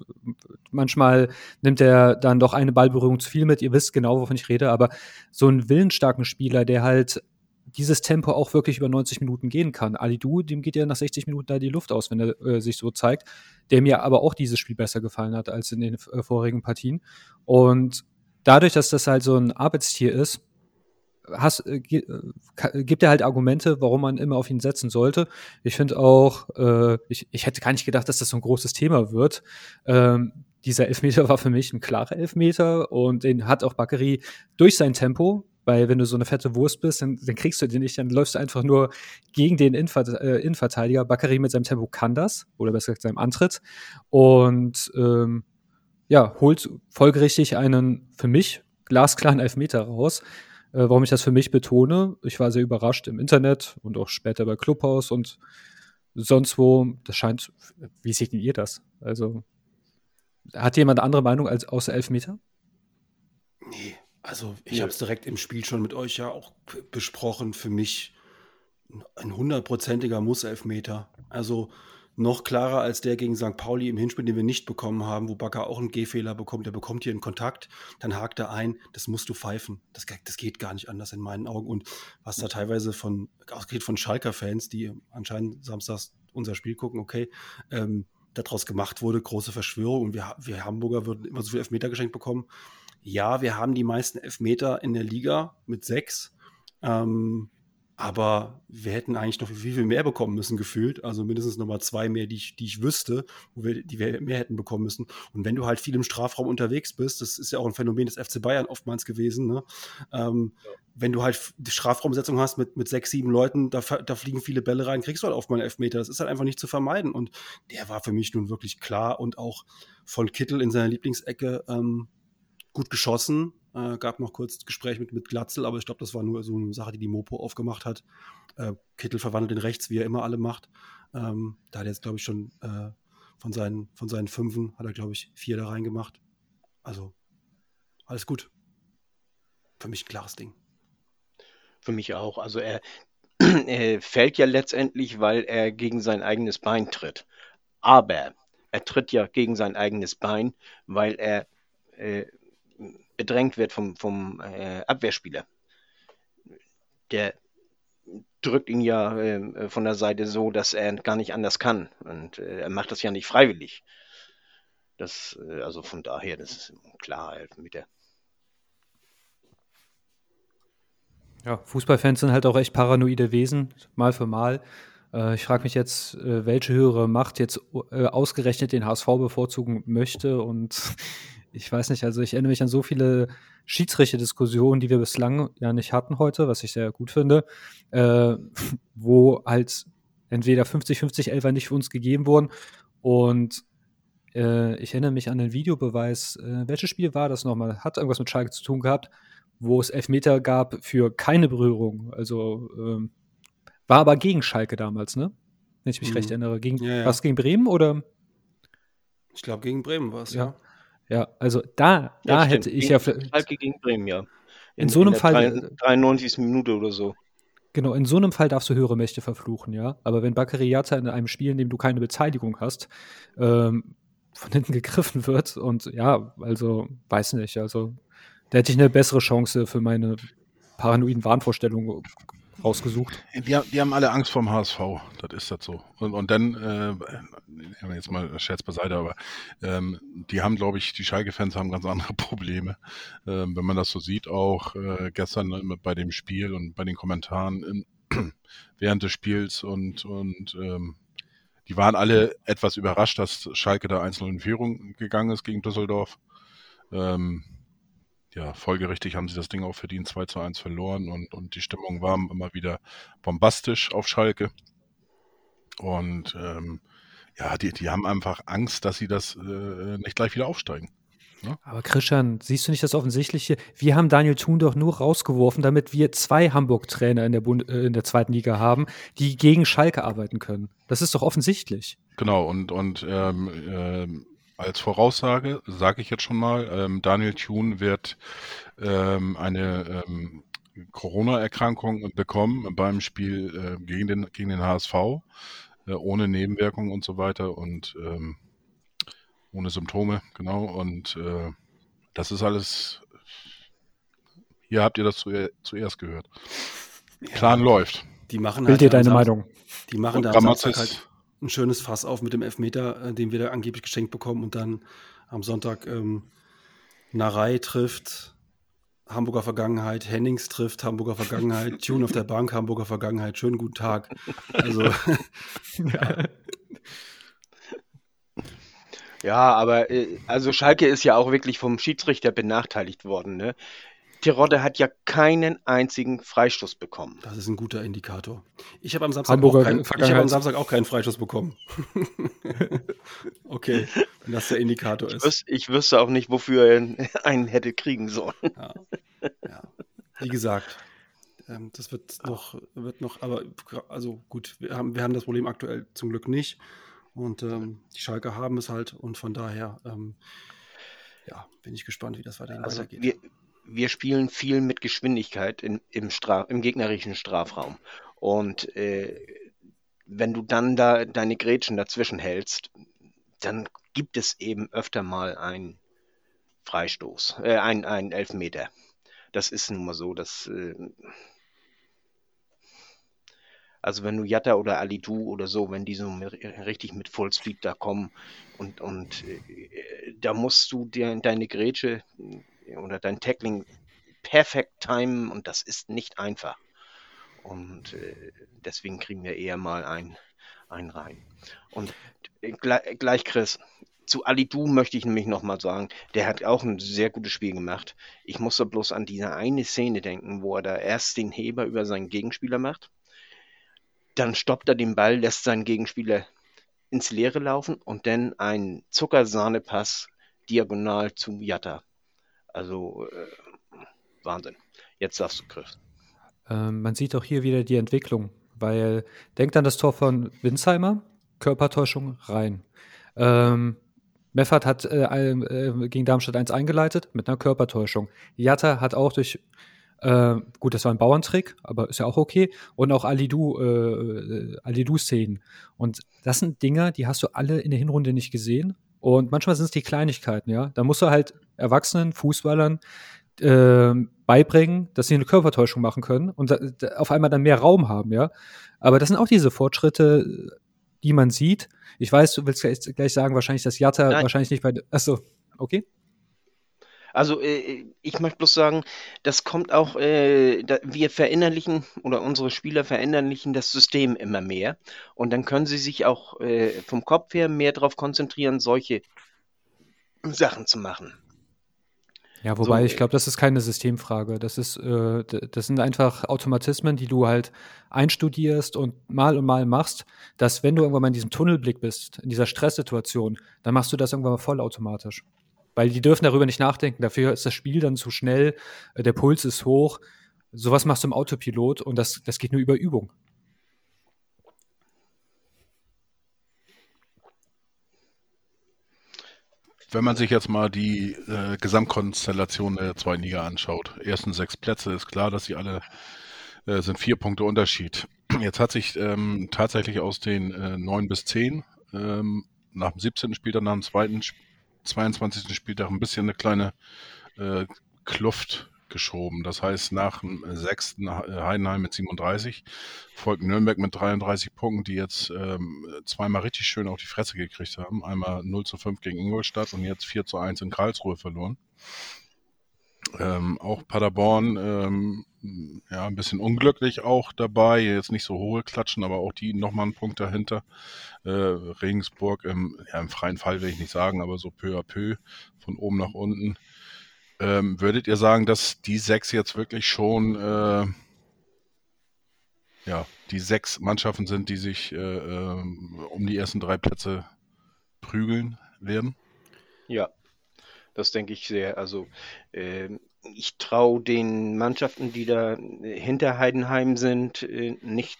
manchmal nimmt er dann doch eine Ballberührung zu viel mit. Ihr wisst genau, wovon ich rede, aber so ein willensstarken Spieler, der halt dieses Tempo auch wirklich über 90 Minuten gehen kann. Ali Du, dem geht ja nach 60 Minuten da die Luft aus, wenn er äh, sich so zeigt, der mir aber auch dieses Spiel besser gefallen hat als in den äh, vorigen Partien. Und dadurch, dass das halt so ein Arbeitstier ist, hast, äh, äh gibt er halt Argumente, warum man immer auf ihn setzen sollte. Ich finde auch, äh, ich, ich hätte gar nicht gedacht, dass das so ein großes Thema wird. Ähm, dieser Elfmeter [laughs] war für mich ein klarer Elfmeter und den hat auch Bakary durch sein Tempo, weil wenn du so eine fette Wurst bist, dann, dann kriegst du den nicht, dann läufst du einfach nur gegen den Innenver äh, Innenverteidiger. Bakary mit seinem Tempo kann das, oder besser gesagt seinem Antritt. Und ähm, ja, holt folgerichtig einen für mich glasklaren Elfmeter raus. Äh, warum ich das für mich betone, ich war sehr überrascht im Internet und auch später bei Clubhouse und sonst wo. Das scheint, wie seht ihr das? Also, hat jemand eine andere Meinung als außer Elfmeter? Nee, also ich Nö. habe es direkt im Spiel schon mit euch ja auch besprochen. Für mich ein hundertprozentiger Muss-Elfmeter. Also noch klarer als der gegen St. Pauli im Hinspiel, den wir nicht bekommen haben, wo Bakker auch einen Gehfehler bekommt. Der bekommt hier einen Kontakt, dann hakt er ein. Das musst du pfeifen. Das, das geht gar nicht anders in meinen Augen. Und was da teilweise von, ausgeht von Schalker-Fans, die anscheinend samstags unser Spiel gucken, okay, ähm, daraus gemacht wurde, große Verschwörung. Und wir, wir Hamburger würden immer so viel Elfmeter geschenkt bekommen. Ja, wir haben die meisten Elfmeter in der Liga mit sechs. Ähm, aber wir hätten eigentlich noch viel, viel mehr bekommen müssen, gefühlt. Also mindestens nochmal zwei mehr, die ich, die ich wüsste, wo wir, die wir mehr hätten bekommen müssen. Und wenn du halt viel im Strafraum unterwegs bist, das ist ja auch ein Phänomen des FC Bayern oftmals gewesen, ne? ähm, wenn du halt die Strafraumsetzung hast mit, mit sechs, sieben Leuten, da, da fliegen viele Bälle rein, kriegst du halt oft mal einen Elfmeter. Das ist halt einfach nicht zu vermeiden. Und der war für mich nun wirklich klar und auch von Kittel in seiner Lieblingsecke ähm, gut geschossen. Äh, gab noch kurz Gespräch mit, mit Glatzel, aber ich glaube, das war nur so eine Sache, die die Mopo aufgemacht hat. Äh, Kittel verwandelt in rechts, wie er immer alle macht. Ähm, da hat er jetzt, glaube ich, schon äh, von, seinen, von seinen Fünfen, hat er, glaube ich, vier da reingemacht. Also, alles gut. Für mich ein klares Ding. Für mich auch. Also er, [clears throat] er fällt ja letztendlich, weil er gegen sein eigenes Bein tritt. Aber er tritt ja gegen sein eigenes Bein, weil er äh, bedrängt wird vom, vom äh, Abwehrspieler. Der drückt ihn ja äh, von der Seite so, dass er gar nicht anders kann. Und äh, er macht das ja nicht freiwillig. Das, äh, also von daher, das ist klar, Elfmeter. Ja, Fußballfans sind halt auch echt paranoide Wesen, mal für mal. Äh, ich frage mich jetzt, äh, welche höhere Macht jetzt ausgerechnet den HSV bevorzugen möchte. Und ich weiß nicht, also ich erinnere mich an so viele Schiedsrichter-Diskussionen, die wir bislang ja nicht hatten heute, was ich sehr gut finde, äh, [laughs] wo halt entweder 50-50 Elfer nicht für uns gegeben wurden. Und äh, ich erinnere mich an den Videobeweis. Äh, welches Spiel war das nochmal? Hat irgendwas mit Schalke zu tun gehabt, wo es Elfmeter gab für keine Berührung. Also ähm, war aber gegen Schalke damals, ne? Wenn ich mich Mhm. recht erinnere. Gegen, Ja, ja. Was gegen Bremen oder? Ich glaube, gegen Bremen war es, Ja. ja. Ja, also da, da Ja, hätte stimmt. ich Gegen ja Schalke gegen Bremen, ja. In so einem der Fall- drei- 93. Minute oder so. Genau, in so einem Fall darfst du höhere Mächte verfluchen, ja. Aber wenn Bakariata in einem Spiel, in dem du keine Beteiligung hast, ähm, von hinten [laughs] gegriffen wird und ja, also weiß nicht, also da hätte ich eine bessere Chance für meine paranoiden Wahnvorstellungen rausgesucht. Die, haben- die haben alle Angst vorm HSV, das ist das so. Und, und dann, äh, jetzt mal Scherz beiseite, aber ähm, die haben, glaube ich, die Schalke-Fans haben ganz andere [laughs] Probleme. Ähm, wenn man das so sieht, auch äh, gestern äh, bei dem Spiel und bei den Kommentaren im, [clears throat] während des Spiels und, und ähm, die waren alle etwas überrascht, dass Schalke da einzeln in Führung gegangen ist gegen Düsseldorf. Ähm, ja, folgerichtig haben sie das Ding auch verdient, 2 zu 1 verloren und, und die Stimmung war immer wieder bombastisch auf Schalke. Und ähm, ja, die, die haben einfach Angst, dass sie das äh, nicht gleich wieder aufsteigen. Aber Christian, siehst du nicht das Offensichtliche? Wir haben Daniel Thun doch nur rausgeworfen, damit wir zwei Hamburg-Trainer in, der Bund äh, in der zweiten Liga haben, die gegen Schalke arbeiten können. Das ist doch offensichtlich. Genau, und, und ähm, ähm, als Voraussage sage ich jetzt schon mal, ähm, Daniel Thune wird ähm, eine ähm, Corona-Erkrankung bekommen beim Spiel äh, gegen, den, gegen den HSV, äh, ohne Nebenwirkungen und so weiter und ähm, ohne Symptome, genau. Und äh, das ist alles, hier habt ihr das zu, zuerst gehört. Plan läuft. Die machen Bild dir halt deine Meinung. Die machen Und da am Samstag halt ein schönes Fass auf mit dem Elfmeter, äh, den wir da angeblich geschenkt bekommen und dann am Sonntag ähm, Narei trifft Hamburger Vergangenheit, Hennings trifft Hamburger Vergangenheit, [laughs] Tune auf der Bank, Hamburger Vergangenheit, schönen guten Tag. Also [laughs] Ja, aber äh, also Schalke ist ja auch wirklich vom Schiedsrichter benachteiligt worden. Ne? Terodde hat ja keinen einzigen Freistoß bekommen. das ist ein guter Indikator. Ich habe am Samstag Hamburger auch keinen, ich habe Vergangenheit. am Samstag auch keinen Freischuss bekommen. [laughs] okay, wenn das der Indikator Ich, ist. wüs ich wüsste auch nicht, wofür er einen hätte kriegen sollen. Ja. ja. Wie gesagt, ähm, das wird noch, wird noch, aber also gut, wir haben, wir haben das Problem aktuell zum Glück nicht. Und ähm, die Schalke haben es halt und von daher ähm, ja, bin ich gespannt, wie das weiterhin Also weitergeht. wir, wir spielen viel mit Geschwindigkeit in, im, Straf, im gegnerischen Strafraum. Und äh, wenn du dann da deine Grätschen dazwischen hältst, dann gibt es eben öfter mal einen Freistoß, äh, ein, ein Elfmeter. Das ist nun mal so, dass äh, also wenn du Jatta oder Alidu oder so, wenn die so mit, richtig mit Fullspeed da kommen und, und äh, da musst du dir deine Grätsche oder dein Tackling perfekt timen und das ist nicht einfach. Und äh, deswegen kriegen wir eher mal ein, ein rein. Und äh, gleich, gleich Chris, zu Alidu möchte ich nämlich nochmal sagen, der hat auch ein sehr gutes Spiel gemacht. Ich muss da bloß an diese eine Szene denken, wo er da erst den Heber über seinen Gegenspieler macht dann stoppt er den Ball, lässt seinen Gegenspieler ins Leere laufen und dann ein Zuckersahnepass diagonal zu Jatta. Also äh, Wahnsinn. Jetzt sagst du, Chris. Ähm, man sieht auch hier wieder die Entwicklung, weil denkt an das Tor von Winsheimer, Körpertäuschung rein. Ähm, Meffert hat äh, äh, gegen Darmstadt 1 eingeleitet mit einer Körpertäuschung. Jatta hat auch durch äh, gut, das war ein Bauerntrick, aber ist ja auch okay. Und auch Alidu, äh, äh, Alidu-Szenen. Und das sind Dinger, die hast du alle in der Hinrunde nicht gesehen. Und manchmal sind es die Kleinigkeiten, ja. Da musst du halt Erwachsenen, Fußballern äh, beibringen, dass sie eine Körpertäuschung machen können und da, da auf einmal dann mehr Raum haben, ja. Aber das sind auch diese Fortschritte, die man sieht. Ich weiß, du willst gleich, gleich sagen, wahrscheinlich, dass Jatta Nein. wahrscheinlich nicht bei. Achso, okay. Also äh, ich möchte bloß sagen, das kommt auch, äh, da, wir verinnerlichen oder unsere Spieler verinnerlichen das System immer mehr und dann können sie sich auch äh, vom Kopf her mehr darauf konzentrieren, solche Sachen zu machen. Ja, wobei so, ich glaube, das ist keine Systemfrage. Das ist, äh, das sind einfach Automatismen, die du halt einstudierst und mal und mal machst, dass wenn du irgendwann mal in diesem Tunnelblick bist, in dieser Stresssituation, dann machst du das irgendwann mal vollautomatisch. Weil die dürfen darüber nicht nachdenken. Dafür ist das Spiel dann zu schnell, äh, der Puls ist hoch. Sowas machst du im Autopilot und das, das geht nur über Übung. Wenn man sich jetzt mal die äh, Gesamtkonstellation der zweiten Liga anschaut, ersten sechs Plätze, ist klar, dass sie alle äh, sind vier Punkte Unterschied. Jetzt hat sich ähm, tatsächlich aus den äh, neun bis zehn ähm, nach dem 17. Spieltag, nach dem zweiten Spiel 22. Spieltag ein bisschen eine kleine äh, Kluft geschoben. Das heißt, nach dem sechsten Heidenheim mit 37 folgt Nürnberg mit 33 Punkten, die jetzt ähm, zweimal richtig schön auf die Fresse gekriegt haben. Einmal 0 zu 5 gegen Ingolstadt und jetzt 4 zu 1 in Karlsruhe verloren. Ähm, auch Paderborn, ähm, ja, ein bisschen unglücklich auch dabei. Jetzt nicht so hohe Klatschen, aber auch die nochmal einen Punkt dahinter. Äh, Regensburg im, ja, im freien Fall will ich nicht sagen, aber so peu à peu von oben nach unten. Ähm, würdet ihr sagen, dass die sechs jetzt wirklich schon äh, ja, die sechs Mannschaften sind, die sich äh, äh um die ersten drei Plätze prügeln werden? Ja, das denke ich sehr. Also äh, ich traue den Mannschaften, die da äh, hinter Heidenheim sind, äh, nicht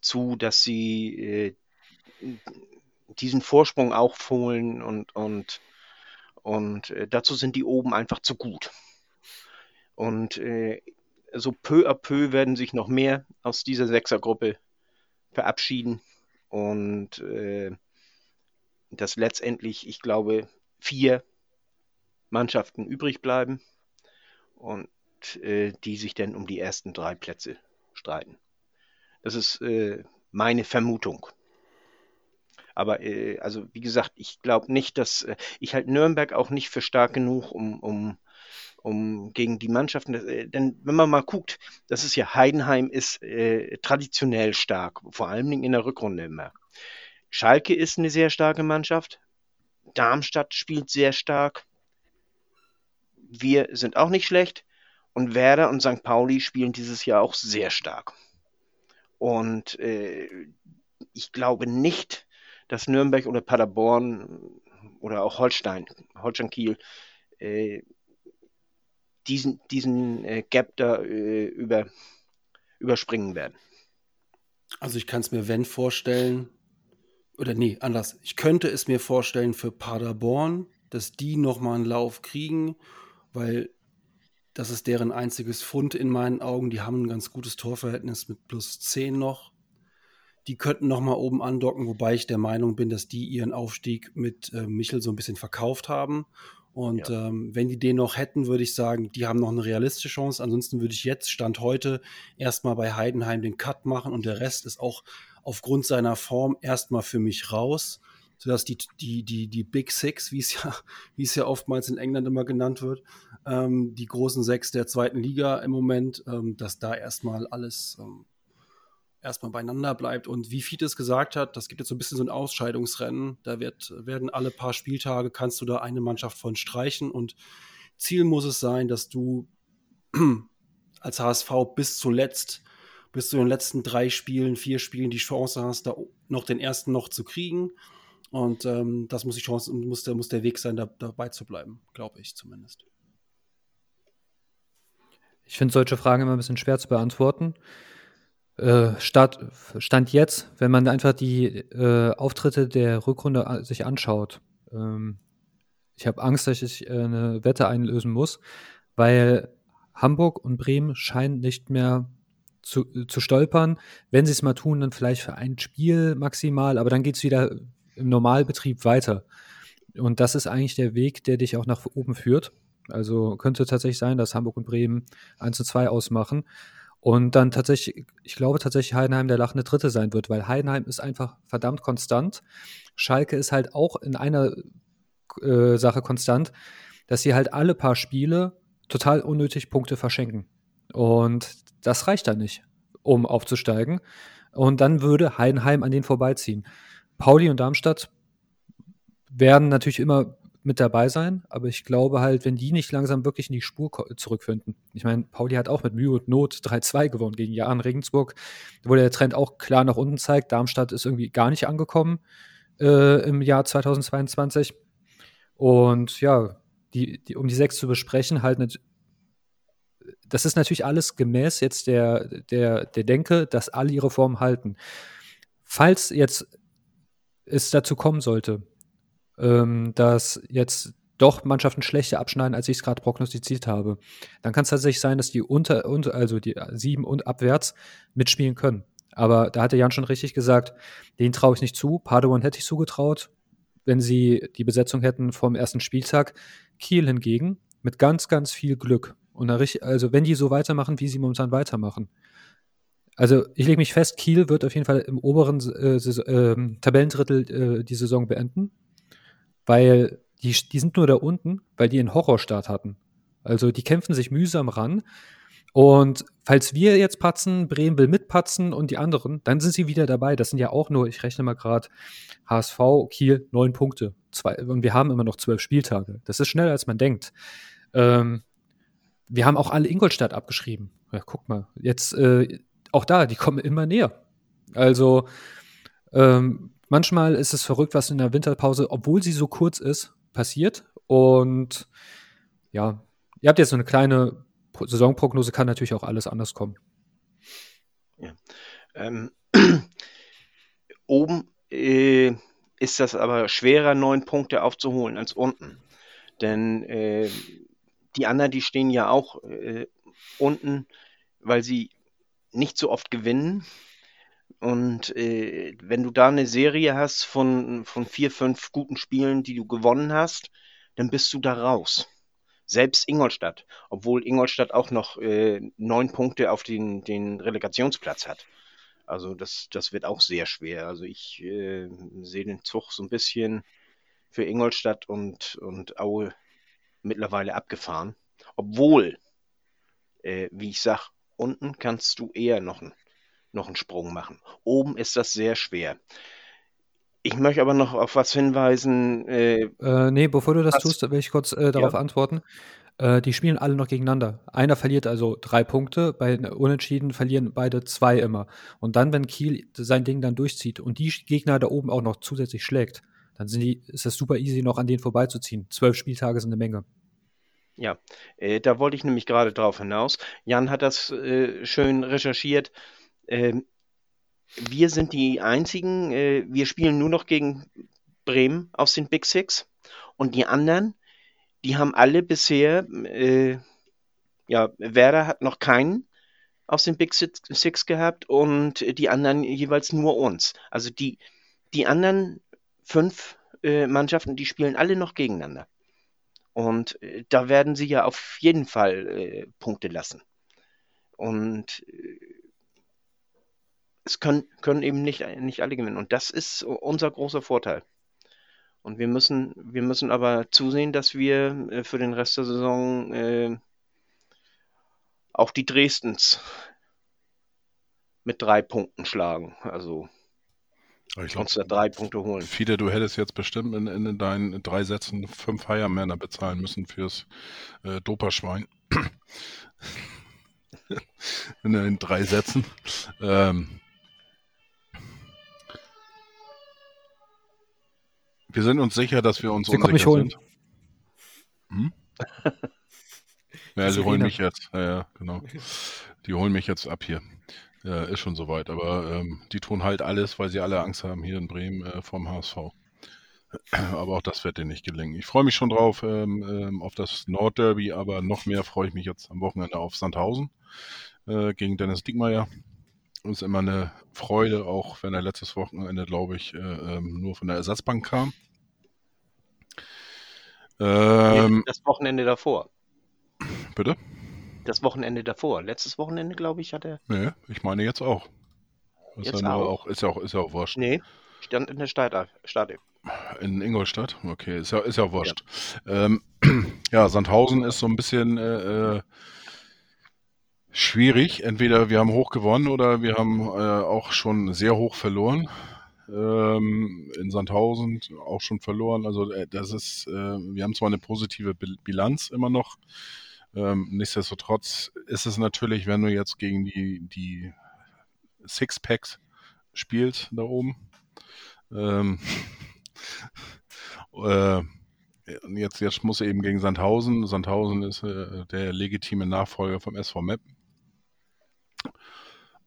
zu, dass sie äh, diesen Vorsprung auch fohlen und, und, und äh, dazu sind die oben einfach zu gut. Und äh, so peu à peu werden sich noch mehr aus dieser Sechsergruppe verabschieden und dass letztendlich, ich glaube, vier Mannschaften übrig bleiben und äh, die sich dann um die ersten drei Plätze streiten. Das ist äh, meine Vermutung. Aber äh, also wie gesagt, ich glaube nicht, dass äh, ich halte Nürnberg auch nicht für stark genug, um, um, um gegen die Mannschaften. Äh, denn wenn man mal guckt, das ist ja Heidenheim ist äh, traditionell stark, vor allen Dingen in der Rückrunde immer. Schalke ist eine sehr starke Mannschaft. Darmstadt spielt sehr stark wir sind auch nicht schlecht. Und Werder und St. Pauli spielen dieses Jahr auch sehr stark. Und äh, ich glaube nicht, dass Nürnberg oder Paderborn oder auch Holstein, Holstein Kiel, äh, diesen, diesen äh, Gap da äh, über, überspringen werden. Also ich kann es mir, wenn, vorstellen, oder nee, anders. Ich könnte es mir vorstellen für Paderborn, dass die nochmal einen Lauf kriegen weil das ist deren einziges Fund in meinen Augen. Die haben ein ganz gutes Torverhältnis mit plus 10 noch. Die könnten noch mal oben andocken, wobei ich der Meinung bin, dass die ihren Aufstieg mit äh, Michel so ein bisschen verkauft haben. Und ja. ähm, wenn die den noch hätten, würde ich sagen, die haben noch eine realistische Chance. Ansonsten würde ich jetzt, Stand heute, erstmal bei Heidenheim den Cut machen und der Rest ist auch aufgrund seiner Form erstmal für mich raus, sodass die, die, die, die Big Six, wie es ja, [laughs] es ja oftmals in England immer genannt wird, ähm, die großen sechs der zweiten Liga im Moment, ähm, dass da erstmal alles ähm, erstmal beieinander bleibt. Und wie Fites gesagt hat, das gibt jetzt so ein bisschen so ein Ausscheidungsrennen. Da wird, werden alle paar Spieltage, kannst du da eine Mannschaft von streichen. Und Ziel muss es sein, dass du [clears throat] als HSV bis zuletzt, bis zu den letzten drei Spielen, vier Spielen die Chance hast, da noch den ersten noch zu kriegen. Und ähm, das muss die Chance, muss der, muss der Weg sein, da, dabei zu bleiben, glaube ich zumindest. Ich finde solche Fragen immer ein bisschen schwer zu beantworten. Äh, Start, Stand jetzt, wenn man einfach die äh, Auftritte der Rückrunde sich anschaut. Ähm, ich habe Angst, dass ich äh, eine Wette einlösen muss, weil Hamburg und Bremen scheinen nicht mehr zu, zu stolpern. Wenn sie es mal tun, dann vielleicht für ein Spiel maximal, aber dann geht es wieder im Normalbetrieb weiter. Und das ist eigentlich der Weg, der dich auch nach oben führt. Also könnte tatsächlich sein, dass Hamburg und Bremen 1 zu 2 ausmachen. Und dann tatsächlich, ich glaube tatsächlich Heidenheim der lachende Dritte sein wird, weil Heidenheim ist einfach verdammt konstant. Schalke ist halt auch in einer äh, Sache konstant, dass sie halt alle paar Spiele total unnötig Punkte verschenken. Und das reicht dann nicht, um aufzusteigen. Und dann würde Heidenheim an denen vorbeiziehen. Pauli und Darmstadt werden natürlich immer mit dabei sein, aber ich glaube halt, wenn die nicht langsam wirklich in die Spur zurückfinden. Ich meine, Pauli hat auch mit Mühe und Not 3-2 gewonnen gegen Jahn Regensburg, wo der Trend auch klar nach unten zeigt. Darmstadt ist irgendwie gar nicht angekommen äh, im Jahr 2022. Und ja, die, die, um die sechs zu besprechen, halt nicht, das ist natürlich alles gemäß jetzt der, der, der Denke, dass alle ihre Form halten. Falls jetzt es dazu kommen sollte, ähm, dass jetzt doch Mannschaften schlechter abschneiden, als ich es gerade prognostiziert habe. Dann kann es tatsächlich sein, dass die unter, unter, also die sieben und abwärts mitspielen können. Aber da hatte Jan schon richtig gesagt, den traue ich nicht zu. Paderborn hätte ich zugetraut, wenn sie die Besetzung hätten vom ersten Spieltag. Kiel hingegen mit ganz, ganz viel Glück. Und richtig, also wenn die so weitermachen, wie sie momentan weitermachen. Also ich lege mich fest, Kiel wird auf jeden Fall im oberen äh, äh, Tabellendrittel äh, die Saison beenden weil die, die sind nur da unten, weil die einen Horrorstart hatten. Also die kämpfen sich mühsam ran. Und falls wir jetzt patzen, Bremen will mitpatzen und die anderen, dann sind sie wieder dabei. Das sind ja auch nur, ich rechne mal gerade, HSV, Kiel, neun Punkte. Zwei, und wir haben immer noch zwölf Spieltage. Das ist schneller, als man denkt. Ähm, wir haben auch alle Ingolstadt abgeschrieben. Ja, guck mal, jetzt äh, auch da, die kommen immer näher. Also ähm, manchmal ist es verrückt, was in der Winterpause, obwohl sie so kurz ist, passiert. Und ja, ihr habt jetzt so eine kleine Saisonprognose, kann natürlich auch alles anders kommen. Ja. Ähm, [clears throat] oben äh, ist das aber schwerer, neun Punkte aufzuholen als unten. Denn äh, die anderen, die stehen ja auch äh, unten, weil sie nicht so oft gewinnen. Und äh, wenn du da eine Serie hast von, von vier, fünf guten Spielen, die du gewonnen hast, dann bist du da raus. Selbst Ingolstadt, obwohl Ingolstadt auch noch äh, neun Punkte auf den, den Relegationsplatz hat. Also das, das wird auch sehr schwer. Also ich äh, sehe den Zug so ein bisschen für Ingolstadt und, und Aue mittlerweile abgefahren. Obwohl, äh, wie ich sag, unten kannst du eher noch ein noch einen Sprung machen. Oben ist das sehr schwer. Ich möchte aber noch auf was hinweisen. Äh, äh, nee, bevor du das was? tust, will ich kurz äh, darauf ja. antworten. Äh, die spielen alle noch gegeneinander. Einer verliert also drei Punkte, bei Unentschieden verlieren beide zwei immer. Und dann, wenn Kiel sein Ding dann durchzieht und die Gegner da oben auch noch zusätzlich schlägt, dann sind die, ist das super easy, noch an denen vorbeizuziehen. Zwölf Spieltage sind eine Menge. Ja, äh, da wollte ich nämlich gerade drauf hinaus. Jan hat das äh, schön recherchiert. Ähm, wir sind die einzigen, äh, wir spielen nur noch gegen Bremen aus den Big Six und die anderen, die haben alle bisher äh, ja, Werder hat noch keinen aus den Big Six gehabt und die anderen jeweils nur uns. Also die, die anderen fünf äh, Mannschaften, die spielen alle noch gegeneinander. Und äh, da werden sie ja auf jeden Fall äh, Punkte lassen. Und äh, es können, können eben nicht, nicht alle gewinnen. Und das ist unser großer Vorteil. Und wir müssen, wir müssen aber zusehen, dass wir äh, für den Rest der Saison äh, auch die Dresdens mit drei Punkten schlagen. Also ich glaub, uns da drei Punkte holen. Fide, du hättest jetzt bestimmt in, in deinen drei Sätzen fünf Heiermänner bezahlen müssen fürs äh, Doperschwein. [laughs] in den drei Sätzen. Ähm, wir sind uns sicher, dass wir uns Sie kommen mich holen. sind. Hm? [laughs] ja, sie holen mich jetzt. Ja, ja, genau. Die holen mich jetzt ab hier. Ja, ist schon soweit. Aber ähm, die tun halt alles, weil sie alle Angst haben hier in Bremen äh, vom HSV. [clears throat] Aber auch das wird denen nicht gelingen. Ich freue mich schon drauf ähm, ähm, auf das Nordderby, aber noch mehr freue ich mich jetzt am Wochenende auf Sandhausen äh, gegen Dennis Diekmeyer. Ist immer eine Freude, auch wenn er letztes Wochenende, glaube ich, äh, ähm, nur von der Ersatzbank kam. Ähm, das Wochenende davor. Bitte? Das Wochenende davor. Letztes Wochenende, glaube ich, hat er. Nee, ich meine jetzt auch. Ist Jetzt ja auch? auch, ist ja auch, ist ja auch wurscht. Nee, stand in der. Stadion. In Ingolstadt? Okay, ist ja, ist ja wurscht. Ähm, [clears throat] ja, Sandhausen ist so ein bisschen äh, äh, schwierig. Entweder wir haben hoch gewonnen oder wir haben äh, auch schon sehr hoch verloren. Ähm, in Sandhausen auch schon verloren. Also äh, das ist, äh, wir haben zwar eine positive Bil- Bilanz immer noch. Ähm, nichtsdestotrotz ist es natürlich, wenn du jetzt gegen die, die Sixpacks spielst da oben. Ähm, [laughs] äh, jetzt, jetzt muss er eben gegen Sandhausen. Sandhausen ist äh, der legitime Nachfolger vom SV Meppen.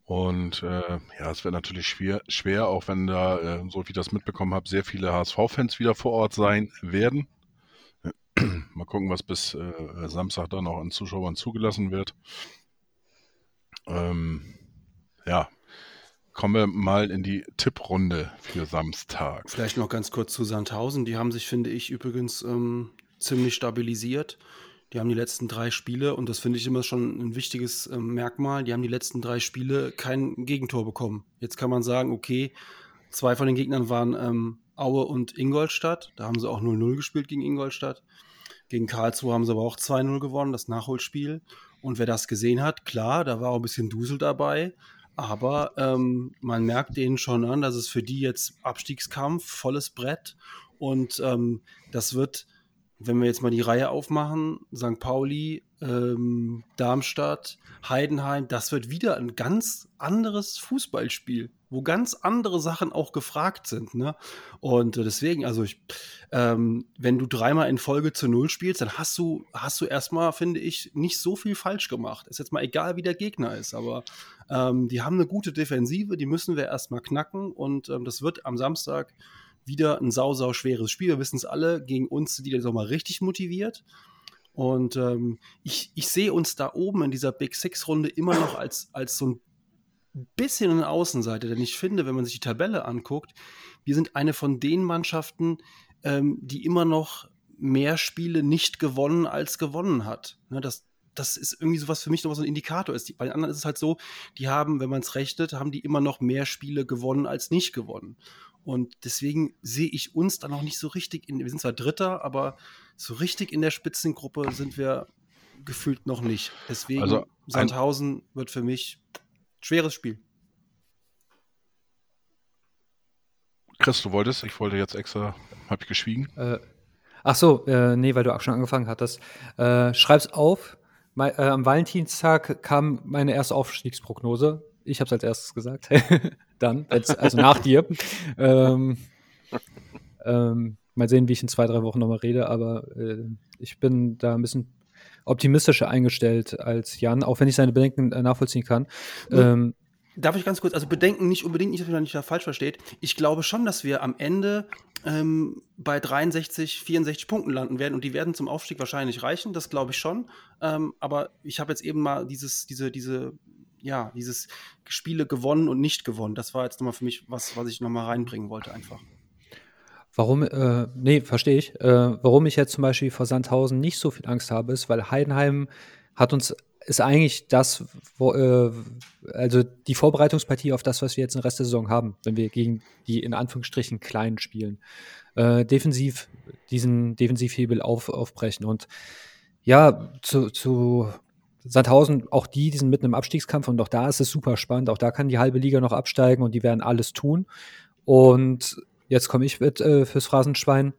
Und äh, ja, es wird natürlich schwer, schwer, auch wenn da, äh, so wie ich das mitbekommen habe, sehr viele HSV-Fans wieder vor Ort sein werden. [clears throat] Mal gucken, was bis äh, Samstag dann noch an Zuschauern zugelassen wird. Ähm, ja, kommen wir mal in die Tipprunde für Samstag. Vielleicht noch ganz kurz zu Sandhausen. Die haben sich, finde ich, übrigens ähm, ziemlich stabilisiert. Die haben die letzten drei Spiele, und das finde ich immer schon ein wichtiges ähm, Merkmal, die haben die letzten drei Spiele kein Gegentor bekommen. Jetzt kann man sagen, okay, zwei von den Gegnern waren ähm, Aue und Ingolstadt. Da haben sie auch 0-0 gespielt gegen Ingolstadt. Gegen Karlsruhe haben sie aber auch 2-0 gewonnen, das Nachholspiel. Und wer das gesehen hat, klar, da war auch ein bisschen Dusel dabei. Aber ähm, man merkt denen schon an, dass es für die jetzt Abstiegskampf, volles Brett. Und ähm, das wird, wenn wir jetzt mal die Reihe aufmachen, St. Pauli, ähm, Darmstadt, Heidenheim, das wird wieder ein ganz anderes Fußballspiel, wo ganz andere Sachen auch gefragt sind. Ne? Und äh, deswegen, also ich, ähm, wenn du dreimal in Folge zu Null spielst, dann hast du, hast du erstmal, finde ich, nicht so viel falsch gemacht. Ist jetzt mal egal, wie der Gegner ist, aber ähm, die haben eine gute Defensive, die müssen wir erstmal knacken und ähm, das wird am Samstag wieder ein sau, sau schweres Spiel. Wir wissen es alle, gegen uns sind die jetzt auch mal richtig motiviert. Und ähm, ich, ich sehe uns da oben in dieser Big Six-Runde immer noch als, als so ein bisschen eine Außenseite, denn ich finde, wenn man sich die Tabelle anguckt, wir sind eine von den Mannschaften, ähm, die immer noch mehr Spiele nicht gewonnen als gewonnen hat. Ne, das, das ist irgendwie sowas für mich noch so ein Indikator ist. Bei den anderen ist es halt so, die haben, wenn man es rechnet, haben die immer noch mehr Spiele gewonnen als nicht gewonnen. Und deswegen sehe ich uns da noch nicht so richtig in, wir sind zwar Dritter, aber so richtig in der Spitzengruppe sind wir gefühlt noch nicht. Deswegen Also Sandhausen wird für mich schweres Spiel. Chris, du wolltest? Ich wollte jetzt extra, habe ich geschwiegen. Äh, ach so, äh, nee, weil du auch schon angefangen hattest. Äh, schreib's auf. Mei- äh, am Valentinstag kam meine erste Aufstiegsprognose. Ich habe es als erstes gesagt. [laughs] Dann, jetzt, also nach dir. Ähm, ähm, mal sehen, wie ich in zwei, drei Wochen nochmal rede, aber äh, ich bin da ein bisschen optimistischer eingestellt als Jan, auch wenn ich seine Bedenken äh, nachvollziehen kann. Ähm, Darf ich ganz kurz, also bedenken nicht unbedingt, nicht, dass man nicht da falsch versteht. Ich glaube schon, dass wir am Ende ähm, bei 63, 64 Punkten landen werden und die werden zum Aufstieg wahrscheinlich reichen, das glaube ich schon. Ähm, aber ich habe jetzt eben mal dieses, diese, diese, ja, dieses Spiele gewonnen und nicht gewonnen. Das war jetzt nochmal für mich was, was ich nochmal reinbringen wollte, einfach. Warum, äh, nee, verstehe ich. Äh, warum ich jetzt zum Beispiel vor Sandhausen nicht so viel Angst habe, ist, weil Heidenheim hat uns ist eigentlich das, wo, äh, also die Vorbereitungspartie auf das, was wir jetzt im Rest der Saison haben, wenn wir gegen die in Anführungsstrichen kleinen spielen. Äh, defensiv diesen Defensivhebel auf, aufbrechen. Und ja, zu, zu Sandhausen, auch die, die sind mitten im Abstiegskampf und auch da ist es super spannend. Auch da kann die halbe Liga noch absteigen und die werden alles tun. Und jetzt komme ich mit äh, fürs Phrasenschwein.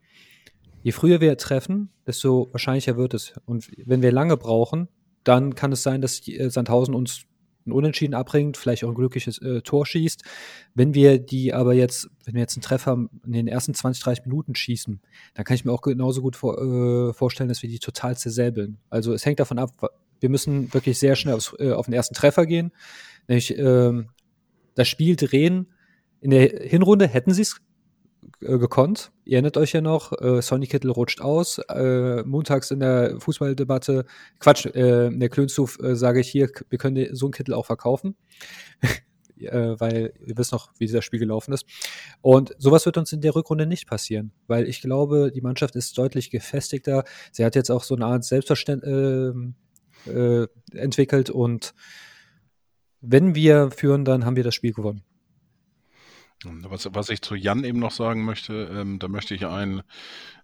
Je früher wir treffen, desto wahrscheinlicher wird es. Und wenn wir lange brauchen, dann kann es sein, dass äh, Sandhausen uns ein Unentschieden abbringt, vielleicht auch ein glückliches äh, Tor schießt. Wenn wir die aber jetzt, wenn wir jetzt einen Treffer in den ersten 20, 30 Minuten schießen, dann kann ich mir auch genauso gut vor, äh, vorstellen, dass wir die total zersäbeln. Also es hängt davon ab, wir müssen wirklich sehr schnell aufs, äh, auf den ersten Treffer gehen. Nämlich ähm, das Spiel drehen. In der Hinrunde hätten sie es äh, gekonnt. Ihr erinnert euch ja noch, äh, Sonny Kittel rutscht aus. Äh, montags in der Fußballdebatte, Quatsch, äh, in der Klönstuf äh, sage ich hier, wir können so einen Kittel auch verkaufen. [laughs] weil ihr wisst noch, wie dieses Spiel gelaufen ist. Und sowas wird uns in der Rückrunde nicht passieren, weil ich glaube, die Mannschaft ist deutlich gefestigter. Sie hat jetzt auch so eine Art Selbstverständnis äh, entwickelt und wenn wir führen, dann haben wir das Spiel gewonnen. Was, was ich zu Jan eben noch sagen möchte, ähm, da möchte ich einen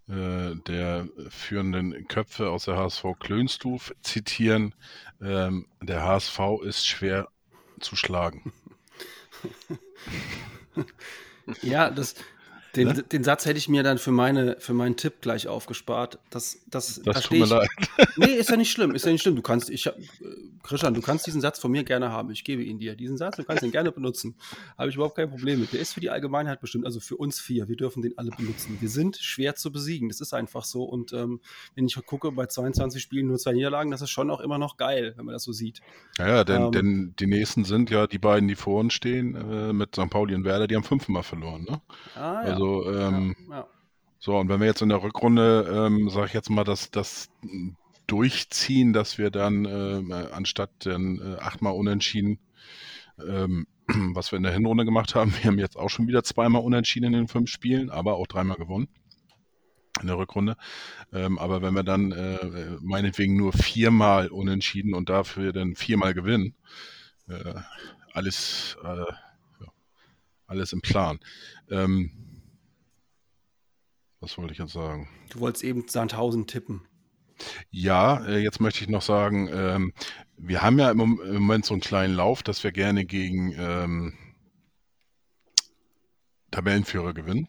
äh, der führenden Köpfe aus der HSV Klönstuf zitieren. Ähm, der HSV ist schwer zu schlagen. [laughs] ja, das, den, ne? den, Satz hätte ich mir dann für, meine, für meinen Tipp gleich aufgespart. Das, das, das da tut mir ich, leid. Nee, ist ja nicht schlimm. Ist ja nicht schlimm. Du kannst, ich, äh, Christian, du kannst diesen Satz von mir gerne haben. Ich gebe ihn dir. Diesen Satz, du kannst ihn gerne benutzen. [laughs] Habe ich überhaupt kein Problem mit. Der ist für die Allgemeinheit bestimmt, also für uns vier. Wir dürfen den alle benutzen. Wir sind schwer zu besiegen. Das ist einfach so. Und ähm, wenn ich gucke, bei 22 Spielen nur zwei Niederlagen, das ist schon auch immer noch geil, wenn man das so sieht. Ja, ja denn, ähm, denn die nächsten sind ja die beiden, die vor uns stehen, äh, mit St. Pauli und Werder, die haben fünfmal verloren. Ne? Ah, ja. Also ähm, ja, ja. so, und wenn wir jetzt in der Rückrunde, ähm, sage ich jetzt mal, das, das durchziehen, dass wir dann äh, anstatt dann äh, achtmal unentschieden, ähm, [clears throat] was wir in der Hinrunde gemacht haben, wir haben jetzt auch schon wieder zweimal unentschieden in den fünf Spielen, aber auch dreimal gewonnen in der Rückrunde. Ähm, aber wenn wir dann äh, meinetwegen nur viermal unentschieden und dafür dann viermal gewinnen, äh, alles, äh, ja, alles im Plan. Ähm, was wollte ich jetzt sagen? Du wolltest eben Sandhausen tippen. Ja, äh, jetzt möchte ich noch sagen, ähm, wir haben ja im Moment so einen kleinen Lauf, dass wir gerne gegen ähm, Tabellenführer gewinnen.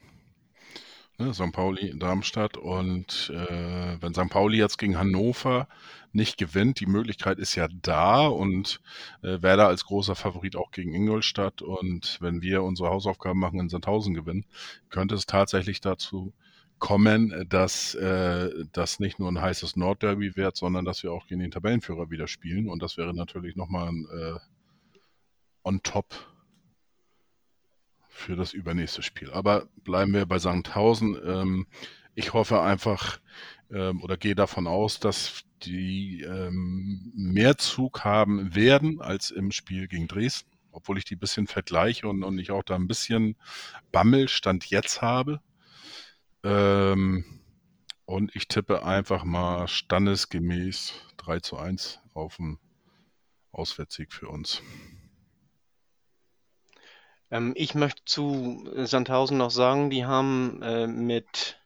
Ne, St. Pauli, Darmstadt. Und äh, wenn St. Pauli jetzt gegen Hannover nicht gewinnt, die Möglichkeit ist ja da und äh, Werder als großer Favorit auch gegen Ingolstadt. Und wenn wir unsere Hausaufgaben machen in Sandhausen gewinnen, könnte es tatsächlich dazu kommen, dass äh, das nicht nur ein heißes Nordderby wird, sondern dass wir auch gegen den Tabellenführer wieder spielen. Und das wäre natürlich nochmal ein äh, on top für das übernächste Spiel. Aber bleiben wir bei Sandhausen. Ähm, ich hoffe einfach ähm, oder gehe davon aus, dass die ähm, mehr Zug haben werden als im Spiel gegen Dresden, obwohl ich die ein bisschen vergleiche und, und ich auch da ein bisschen Bammelstand jetzt habe. Ähm, und ich tippe einfach mal standesgemäß 3 zu 1 auf den Auswärtssieg für uns. Ähm, ich möchte zu Sandhausen noch sagen, die haben äh, mit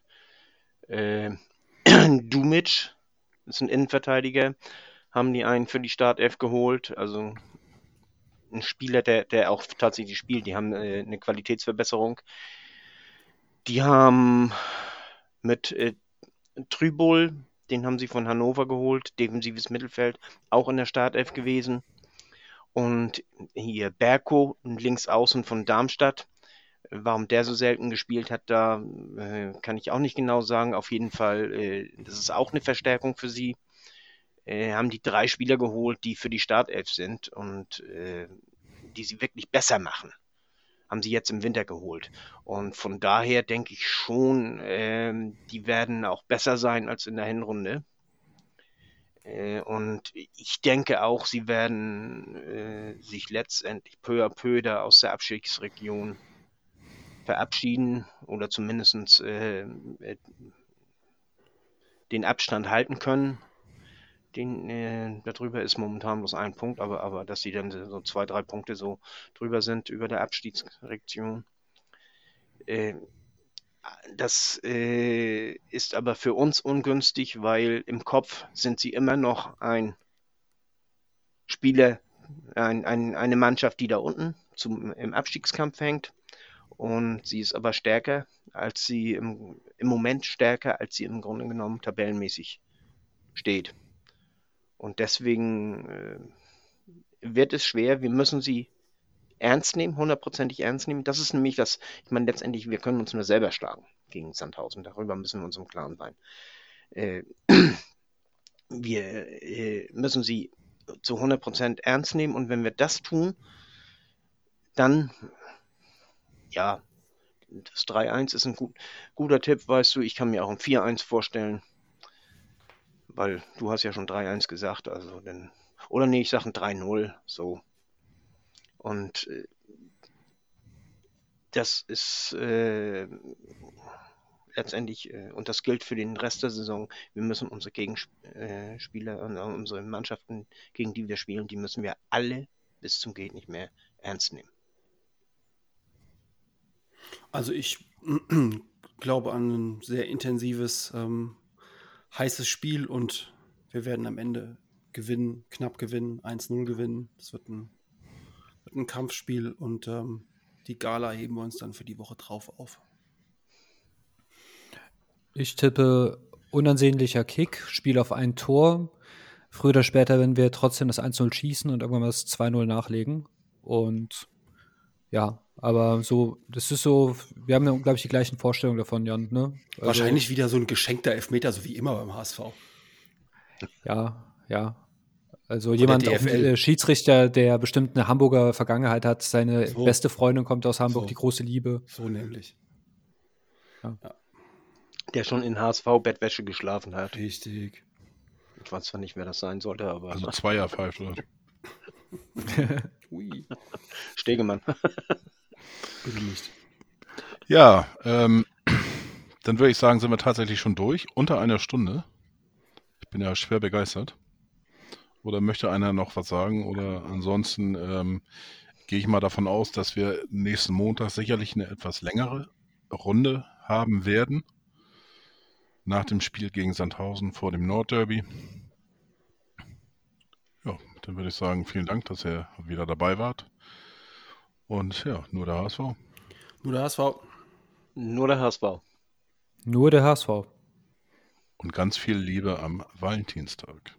äh, [clears throat] Dumic, das ist ein Innenverteidiger, haben die einen für die Startelf geholt. Also ein Spieler, der, der auch tatsächlich spielt. Die haben äh, eine Qualitätsverbesserung. Die haben mit äh, Trübol, den haben sie von Hannover geholt, defensives Mittelfeld, auch in der Startelf gewesen. Und hier Berko, links außen von Darmstadt. Warum der so selten gespielt hat, da äh, kann ich auch nicht genau sagen. Auf jeden Fall, äh, das ist auch eine Verstärkung für sie. Äh, haben die drei Spieler geholt, die für die Startelf sind. Und äh, die sie wirklich besser machen, haben sie jetzt im Winter geholt. Und von daher denke ich schon, ähm, die werden auch besser sein als in der Hinrunde. Äh, und ich denke auch, sie werden äh, sich letztendlich peu à peu da aus der Abstiegsregion verabschieden oder zumindest äh, äh, den Abstand halten können. Den, äh, darüber ist momentan bloß ein Punkt, aber, aber dass sie dann so zwei, drei Punkte so drüber sind über der Abstiegsregion. Äh, das äh, ist aber für uns ungünstig, weil im Kopf sind sie immer noch ein Spieler, ein, ein, eine Mannschaft, die da unten zum, im Abstiegskampf hängt. Und sie ist aber stärker, als sie im, im Moment stärker, als sie im Grunde genommen tabellenmäßig steht. Und deswegen äh, wird es schwer. Wir müssen sie ernst nehmen, hundertprozentig ernst nehmen. Das ist nämlich das, ich meine, letztendlich, wir können uns nur selber schlagen gegen Sandhausen. Darüber müssen wir uns im Klaren sein. Äh, [clears throat] wir äh, müssen sie zu 100% ernst nehmen und wenn wir das tun, dann, ja, das 3-1 ist ein gut, guter Tipp, weißt du, ich kann mir auch ein 4-1 vorstellen, weil du hast ja schon 3-1 gesagt, also dann, oder nee, ich sage ein 3-0, so. Und äh, das ist äh, letztendlich, äh, und das gilt für den Rest der Saison, wir müssen unsere Gegenspieler und unsere Mannschaften, gegen die wir spielen, die müssen wir alle bis zum Geht nicht mehr ernst nehmen. Also ich [clears throat] glaube an ein sehr intensives, ähm, heißes Spiel und wir werden am Ende gewinnen, knapp gewinnen, 1-0 gewinnen. Das wird ein wird ein Kampfspiel und ähm, die Gala heben wir uns dann für die Woche drauf auf. Ich tippe unansehnlicher Kick, Spiel auf ein Tor. Früher oder später werden wir trotzdem das 1-0 schießen und irgendwann mal das 2-0 nachlegen. Und ja, aber so, das ist so, wir haben ja, glaube ich, die gleichen Vorstellungen davon, Jan. Ne? Also, Wahrscheinlich wieder so ein geschenkter Elfmeter, so wie immer beim HSV. Ja, ja. Also jemand, auch, äh, Schiedsrichter, der bestimmt eine Hamburger Vergangenheit hat, seine so. beste Freundin kommt aus Hamburg, so. die große Liebe. So nämlich. Ja. Der schon in HSV-Bettwäsche geschlafen hat. Richtig. Ich weiß zwar nicht, wer das sein sollte, aber. Also Zweier pfeift, oder? [laughs] Ui. Stegemann. [laughs] Bitte nicht. Ja, ähm, [clears throat] dann würde ich sagen, sind wir tatsächlich schon durch. Unter einer Stunde. Ich bin ja schwer begeistert. Oder möchte einer noch was sagen? Oder ansonsten ähm, gehe ich mal davon aus, dass wir nächsten Montag sicherlich eine etwas längere Runde haben werden. Nach dem Spiel gegen Sandhausen vor dem Nordderby. Ja, dann würde ich sagen, vielen Dank, dass ihr wieder dabei wart. Und ja, nur der HSV. Nur der HSV. Nur der HSV. Nur der HSV. Und ganz viel Liebe am Valentinstag.